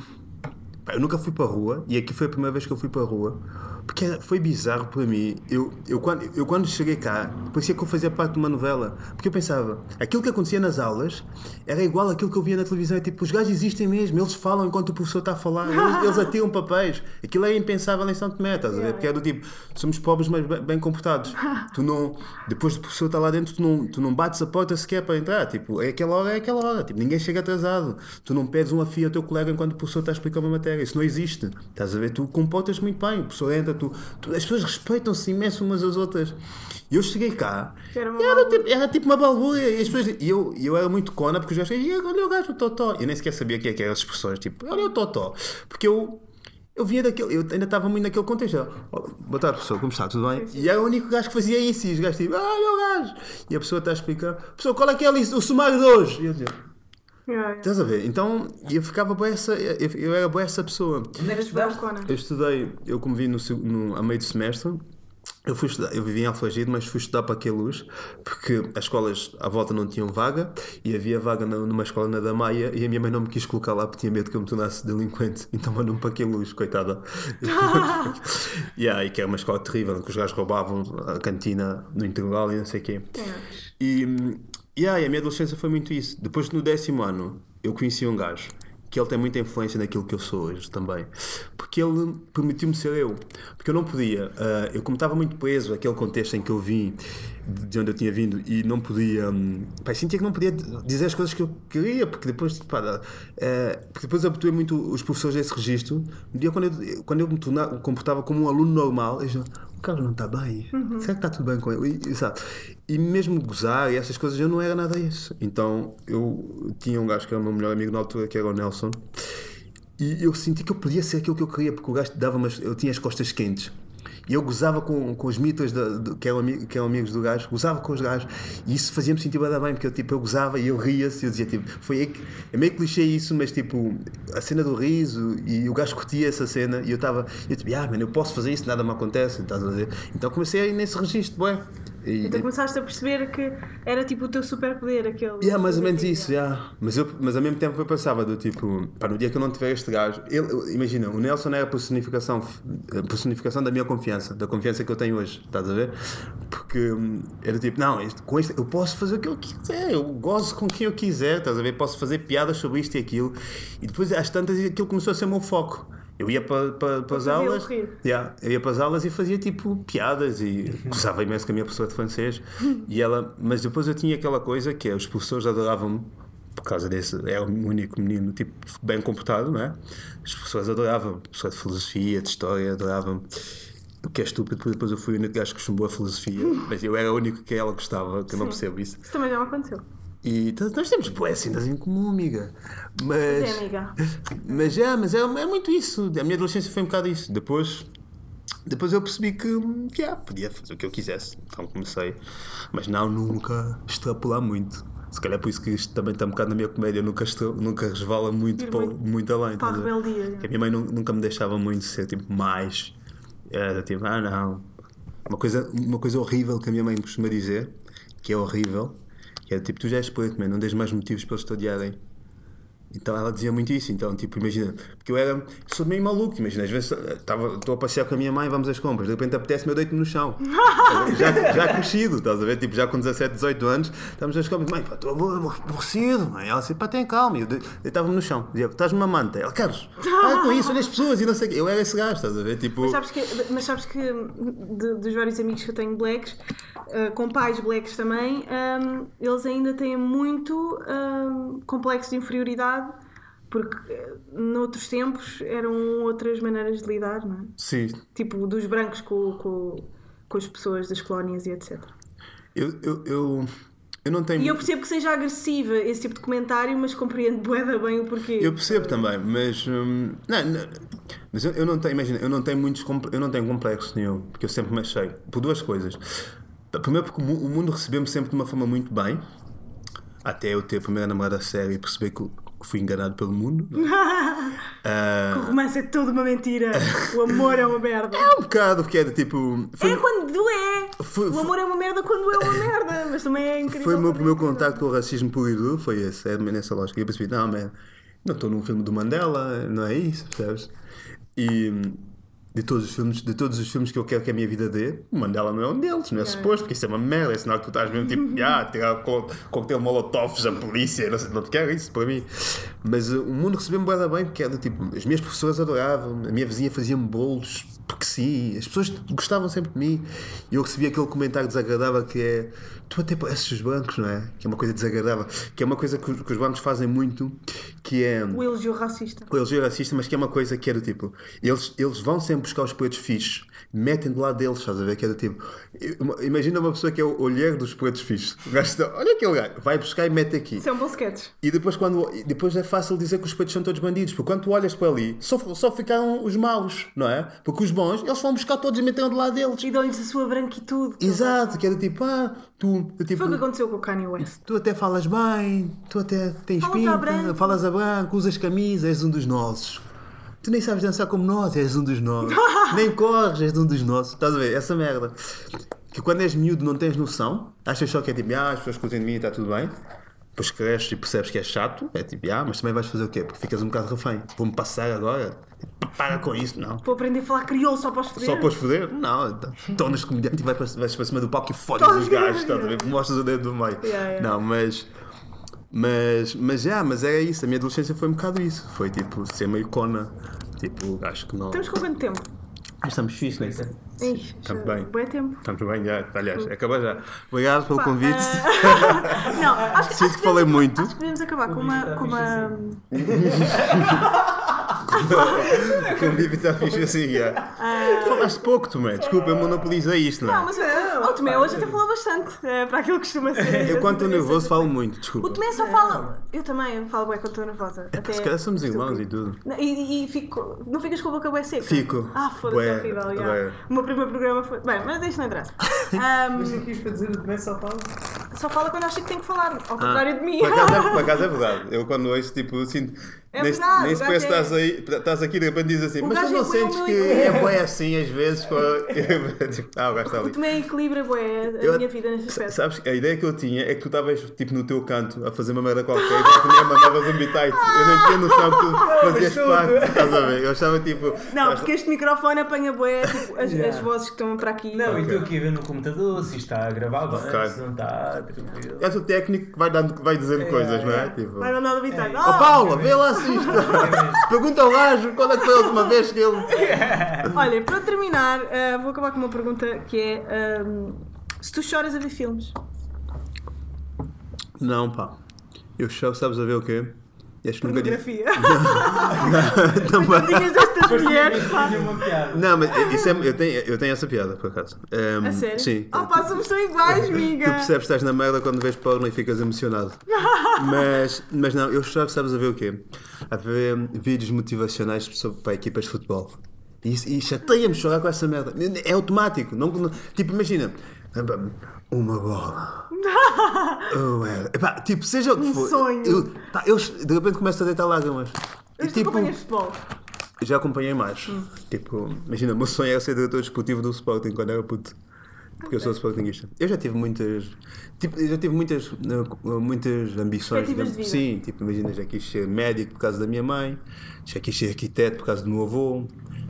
S4: Eu nunca fui para a rua e aqui foi a primeira vez que eu fui para a rua porque foi bizarro para mim. Eu, eu, quando, eu quando cheguei cá, parecia que eu fazia parte de uma novela. Porque eu pensava, aquilo que acontecia nas aulas era igual àquilo que eu via na televisão. É tipo, os gajos existem mesmo, eles falam enquanto o professor está a falar, eles, eles atiram papéis. Aquilo é impensável em São Tomé, estás a ver? Porque é do tipo, somos pobres, mas bem, bem comportados. Tu não, depois do professor estar lá dentro, tu não, tu não bates a porta sequer para entrar. Tipo, é aquela hora, é aquela hora. Tipo, ninguém chega atrasado. Tu não pedes um afio ao teu colega enquanto o professor está a explicar uma matéria. Isso não existe. Estás a ver? Tu comportas muito bem. O professor entra, tu, tu- as pessoas respeitam-se imenso umas às outras. E eu cheguei cá
S3: Era uma
S4: era, tipo, era tipo uma balbúrdia. E as pessoas, e eu, eu era muito cona porque os gajos diziam, "E olha o gajo, o Totó. Eu nem sequer sabia o que é que eram as expressões. Tipo, olha o Totó. Porque eu. Eu vinha daquele, eu ainda estava muito naquele contexto. Eu, "Oh, boa tarde, professor, como está? Tudo bem? E era o único gajo que fazia isso. E os gajos tipo, ah, olha o gajo. E a pessoa está a explicar, professor, qual é que é o sumário de hoje? E eu dizia,
S3: Yeah,
S4: estás a ver? Então eu ficava boa essa, eu, eu era boa essa pessoa.
S5: Onde é que
S3: Eras
S5: estudaste?
S3: balcona.
S4: Eu estudei, eu como vim no, no, a meio do semestre, eu fui estudar, eu vivi em Alfagide, mas fui estudar para Queluz, porque as escolas à volta não tinham vaga e havia vaga numa escola na Damaia e a minha mãe não me quis colocar lá porque tinha medo que eu me tornasse delinquente, então mandou-me para Queluz, coitada. yeah, e que era uma escola terrível, que os gajos roubavam a cantina no integral e não sei o quê. E, yeah, a minha adolescência foi muito isso. Depois, no décimo ano, eu conheci um gajo que ele tem muita influência naquilo que eu sou hoje também. Porque ele permitiu-me ser eu. Porque eu não podia. ah, eu, como estava muito preso àquele contexto em que eu vim, de onde eu tinha vindo, e não podia. hum, pá, sentia que não podia dizer as coisas que eu queria, porque depois. Pá, ah, porque depois habituei muito os professores a esse registro. Um dia, quando eu, quando eu me tornava, comportava como um aluno normal, dizia, o Carlos não está bem. Será que está tudo bem com ele? E, e, sabe? e mesmo gozar e essas coisas, eu não era nada isso. Então eu tinha um gajo que era o meu melhor amigo na altura, que era o Nelson, e eu senti que eu podia ser aquilo que eu queria, porque o gajo dava mas eu tinha as costas quentes. E eu gozava com, com os mitos da- do- que, eram, que eram amigos do gajo, gozava com os gajos, e isso fazia-me sentir bem, bem porque eu, tipo, eu gozava e eu ria-se, eu dizia, tipo, foi. É meio clichê isso, mas tipo, a cena do riso, e o gajo curtia essa cena, e eu estava, eu tipo, ah, mano, eu posso fazer isso, nada me acontece, estás a ver? Então comecei a ir nesse registro, bué. E,
S3: Então começaste a perceber que era tipo o teu superpoder, aquele.
S4: Yeah, mais ou menos isso, yeah. mas, eu, mas ao mesmo tempo eu pensava do tipo, pá, no dia que eu não tiver este gajo, ele, imagina, o Nelson é a personificação, a personificação da minha confiança, da confiança que eu tenho hoje, estás a ver? Porque hum, era tipo, não, este- com este eu posso fazer o que eu quiser, eu gozo com quem eu quiser, estás a ver? Posso fazer piadas sobre isto e aquilo, e depois às tantas aquilo começou a ser o meu foco. Eu ia para, para, as aulas. Yeah, eu ia para as aulas e fazia tipo piadas e gostava imenso com a minha professora de francês. E ela, mas depois eu tinha aquela coisa que é, os professores adoravam-me por causa desse. Era o único menino tipo bem comportado, não é? As pessoas adoravam, professor de filosofia, de história, adoravam. O que é estúpido, porque depois eu fui o único gajo que chumbou a filosofia, mas eu era o único que ela gostava, que eu não percebo isso.
S3: Isso também me aconteceu.
S4: E t- nós temos cenas em comum, amiga. Mas.
S3: É, amiga.
S4: Mas é, mas é, é muito isso. A minha adolescência foi um bocado isso. Depois, depois eu percebi que yeah, podia fazer o que eu quisesse. Então comecei. Mas não, nunca extrapolar muito. Se calhar por isso que isto também está um bocado na minha comédia. Nunca, extra, nunca resvala muito, para,
S3: muito
S4: muito além.
S3: Para a rebeldia.
S4: A minha mãe nu- nunca me deixava muito ser tipo mais. Era tipo, ah não. Uma coisa, uma coisa horrível que a minha mãe costuma dizer, que é horrível, que é tipo, tu já és preto, não tens mais motivos para eles te odiarem. Então ela dizia muito isso, então, tipo, imagina, porque eu era, sou meio maluco, imagina, às vezes eh, tava- estou a passear com a minha mãe, vamos às compras, de repente apetece-me, eu deito-me no chão. já, já crescido, estás a ver? Tipo, já com 17, 18 anos, estamos às compras, mãe, estou aborrecido, mãe. Ela disse, pá, tem calma, e eu de- deitava-me no chão, dizia, estás-me uma manta. Ela, Carlos, para com isso, olha as pessoas e não sei o quê. Eu era esse gajo, estás a ver? Tipo,
S3: Mas sabes que, mas sabes que de- dos vários amigos que eu tenho blacks, ah, com pais blacks também, ahm, eles ainda têm muito ahm, complexo de inferioridade porque eh, noutros tempos eram outras maneiras de lidar, não é?
S4: sim,
S3: Tipo, dos brancos com, com, com as pessoas das colónias e etc.
S4: Eu, eu, eu, eu não tenho.
S3: E eu percebo que seja agressiva esse tipo de comentário, mas compreendo bué bem o porquê.
S4: Eu percebo também, mas. hum, não, não, mas eu, eu não tenho, imagina, eu não tenho muitos. Eu não tenho complexo nenhum, porque eu sempre me achei. Por duas coisas. Primeiro, porque o mundo recebeu-me sempre de uma forma muito bem, até eu ter a primeira namorada séria e perceber que que fui enganado pelo mundo. Ah,
S3: O romance é toda uma mentira. O amor é uma merda.
S4: é um bocado, porque era tipo. Foi,
S3: É quando é.
S4: Foi-
S3: o amor é uma merda quando é uma merda. Mas também é incrível.
S4: foi o meu
S3: é
S4: primeiro contacto com o racismo puro e duro, foi esse, é nessa lógica. E eu percebi, não, man, não estou num filme do Mandela, não é isso, percebes? E de todos os filmes, de todos os filmes que eu quero que a minha vida dê, o Mandela não é um deles, não é suposto, porque isso é uma merda, é sinal que tu estás mesmo tipo, ah, tirar co- coquetel molotovs, a polícia, não, sei, não te quero isso para mim. Mas uh, o mundo recebeu-me bué bem, porque era tipo, as minhas professoras adoravam, a minha vizinha fazia-me bolos, porque sim, as pessoas gostavam sempre de mim. E eu recebi aquele comentário desagradável que é tu até pareces os brancos, não é? Que é uma coisa desagradável, que é uma coisa que os, que os brancos fazem muito, que é
S3: O elogio racista.
S4: o elogio racista, mas que é uma coisa que é do tipo, eles, eles vão sempre buscar os pretos fixes, metem do lado deles, estás a ver? Que é do tipo, imagina uma pessoa que é o olheiro dos pretos fixes. O gajo olha aquele gajo, vai buscar e mete aqui.
S3: Isso é um bom sketch.
S4: E depois, quando, depois é fácil dizer que os pretos são todos bandidos, porque quando tu olhas para ali, só, só ficaram os maus, não é? Porque os bons, eles vão buscar todos e metem do lado deles.
S3: E dão-lhes a sua branquitude.
S4: Exato, que era tipo, ah, tu, tipo,
S3: Foi o que aconteceu com o Kanye West.
S4: tu até falas bem, tu até tens
S3: Falas a
S4: pinta,
S3: branco.
S4: falas a branco, usas camisa, és um dos nossos. Tu nem sabes dançar como nós, és um dos nossos. nem corres, és um dos nossos. Estás a ver? Essa merda. Que quando és miúdo não tens noção, achas só que é tipo, ah, as pessoas gostam de mim e está tudo bem. Depois cresces e percebes que é chato, é tipo, ah, mas também vais fazer o quê? Porque ficas um bocado refém. Vou-me passar agora? Para com isso, não.
S3: Vou aprender a falar crioulo só para os foder.
S4: Só para os foder? Não, então, tornas comediante e vais para, vais para cima do palco e fodes os gajos, estás a ver? Mostras o dedo do meio.
S3: Yeah, yeah.
S4: Não, mas. Mas, mas já, mas era isso. A minha adolescência foi um bocado isso. Foi tipo ser meio cona. Tipo, acho que não.
S3: Estamos com quanto tempo?
S4: Estamos fixe, né? Estamos bem.
S3: Bué tempo.
S4: Estamos bem, já. Aliás, acabou já. Obrigado pelo
S3: Pá,
S4: convite.
S3: ah, não, acho que,
S4: Sinto
S3: acho
S4: que falei
S3: podemos-
S4: muito.
S3: Acho que podemos acabar com uma. Com uma...
S4: O convite está fixe assim, já. Falaste pouco, Tomé. Desculpa, eu monopolizei isto, não é?
S3: Não, mas o Tomé hoje até falou bastante. eh, para aquilo que costuma ser.
S4: Eu, quando estou nervoso, falo muito.
S3: O
S4: Desculpa.
S3: Tomé só fala. Eu também falo bem quando estou nervosa. Até...
S4: Se calhar somos irmãos e tudo.
S3: E, e fico. Não ficas com a boca bem seca?
S4: Fico.
S3: Ah, foda-se, é horrível. O meu primeiro programa foi. Bem, mas isto não interessa. Ahm,
S5: Mas aqui isto para dizer o Tomé só fala.
S3: Só fala quando acha que tem que falar, ao contrário de mim.
S4: Por acaso, é, por acaso é verdade. Eu quando ouço, tipo, sinto.
S3: É
S4: nem,
S3: verdade,
S4: nem
S3: o
S4: se
S3: gajo
S4: parece que
S3: é-
S4: estás, aí, estás aqui de repente diz assim,
S3: O
S4: mas tu não
S3: é
S4: sentes que
S3: humilde."
S4: é bué assim às vezes? Com a... tipo, ah, o gajo está ali.
S3: Tomé equilibra bué a
S4: Eu-
S3: minha vida nesse aspecto.
S4: Sabes, a ideia que eu tinha é que tu estavas tipo no teu canto a fazer uma merda qualquer e tu me mandavas um bitite. Eu não tinha noção que tu fazias
S5: tudo.
S4: parte, estás a ver? Eu achava tipo.
S3: Não, porque este microfone apanha bué tipo, as,
S5: Yeah.
S3: as vozes que estão para aqui.
S5: Não,
S4: Ok.
S5: e estou aqui a ver no computador se isto está a gravar bem,
S4: Ok.
S5: se não está.
S4: És o técnico que vai, dando, vai dizendo
S5: É,
S4: coisas, não é?
S5: é.
S4: Tipo,
S3: Vai mandar o bitite.
S4: Ó Paula, vê lá se isto. Pergunta ao gajo quando é que foi a última vez que ele.
S3: Olha, para terminar, ah, vou acabar com uma pergunta que é: ahm, se tu choras a ver filmes?
S4: Não, pá. Eu choro, sabes a ver o quê? Acho que nunca disse.
S3: Pornografia.
S4: Também.
S3: Tinhas estas mulheres, pá.
S4: Não, mas isso é, eu, tenho, eu tenho essa piada, por acaso. Um,
S3: A sério?
S4: Sim.
S3: Oh, pá, somos tão iguais,
S4: Tu
S3: amiga.
S4: percebes que estás na merda quando vês porno e ficas emocionado. mas, mas não, eu choro, sabes a ver o quê? A ver vídeos motivacionais sobre, para equipas de futebol. E, e chateia-me chorar com essa merda. É automático. Não, não- tipo, imagina. Uma bola. Oh. Epá, tipo, seja o que
S3: Um
S4: for.
S3: sonho.
S4: Eu, pá, eu de repente começo a deitar lágrimas. E,
S3: Mas tu
S4: tipo,
S3: futebol?
S4: já acompanhei mais.
S3: Hum.
S4: Tipo, imagina, o meu sonho era ser diretor desportivo do Sporting quando era puto. Porque eu sou Sportingista. Eu já tive muitas. Tipo, eu já tive muitas, eh, muitas ambições. Sim, tipo, imagina, já quis ser médico por causa da minha mãe, já quis ser arquiteto por causa do meu avô,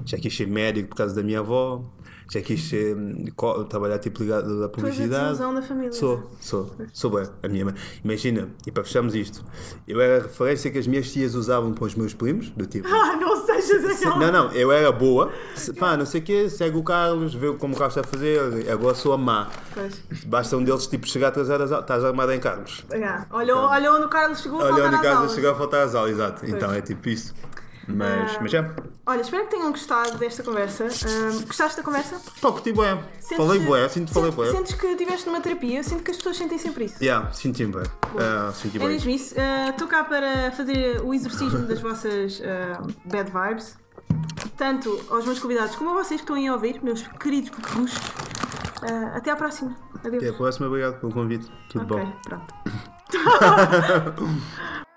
S4: já quis ser médico por causa da minha avó, já quis ser, hum, trabalhar tipo ligado à
S3: Tu és a
S4: publicidade.
S3: desilusão da família.
S4: Sou, sou, sou bem. A minha mãe. Imagina, e para fecharmos isto, eu era a referência que as minhas tias usavam para os meus primos, do tipo.
S3: Ah, não sejas
S4: Se-. Não, não, eu era boa. Se- Pá, não sei o quê, segue o Carlos, vê como o Carlos está a fazer. Agora sou a má.
S3: Pois.
S4: Basta um deles tipo chegar atrasado, às aulas, estás armado em Carlos.
S3: Ah, Olha, olha onde o Carlos chegou a
S4: Olha
S3: faltar
S4: onde o
S3: às
S4: Carlos
S3: aulas.
S4: chegou a faltar às aulas, exato. Então é tipo isso. Mas,
S3: Ah.
S4: mas já.
S3: Olha, espero que tenham gostado desta conversa. Ahm, gostaste da conversa?
S4: Pá, curti bué.
S3: Sentes-
S4: Falei bué, sinto que falei bué.
S3: Sentes que estiveste numa terapia? Eu sinto que as pessoas sentem sempre isso.
S4: Yeah, senti bem. Ah, senti
S3: É mesmo isso. Ah, Estou cá para fazer o exorcismo das vossas bad vibes. Tanto aos meus convidados como a vocês que estão aí a ouvir, meus queridos. Ah, até à próxima. Adeus.
S4: Até a próxima, obrigado pelo convite. Tudo
S3: ok,
S4: bom.
S3: pronto.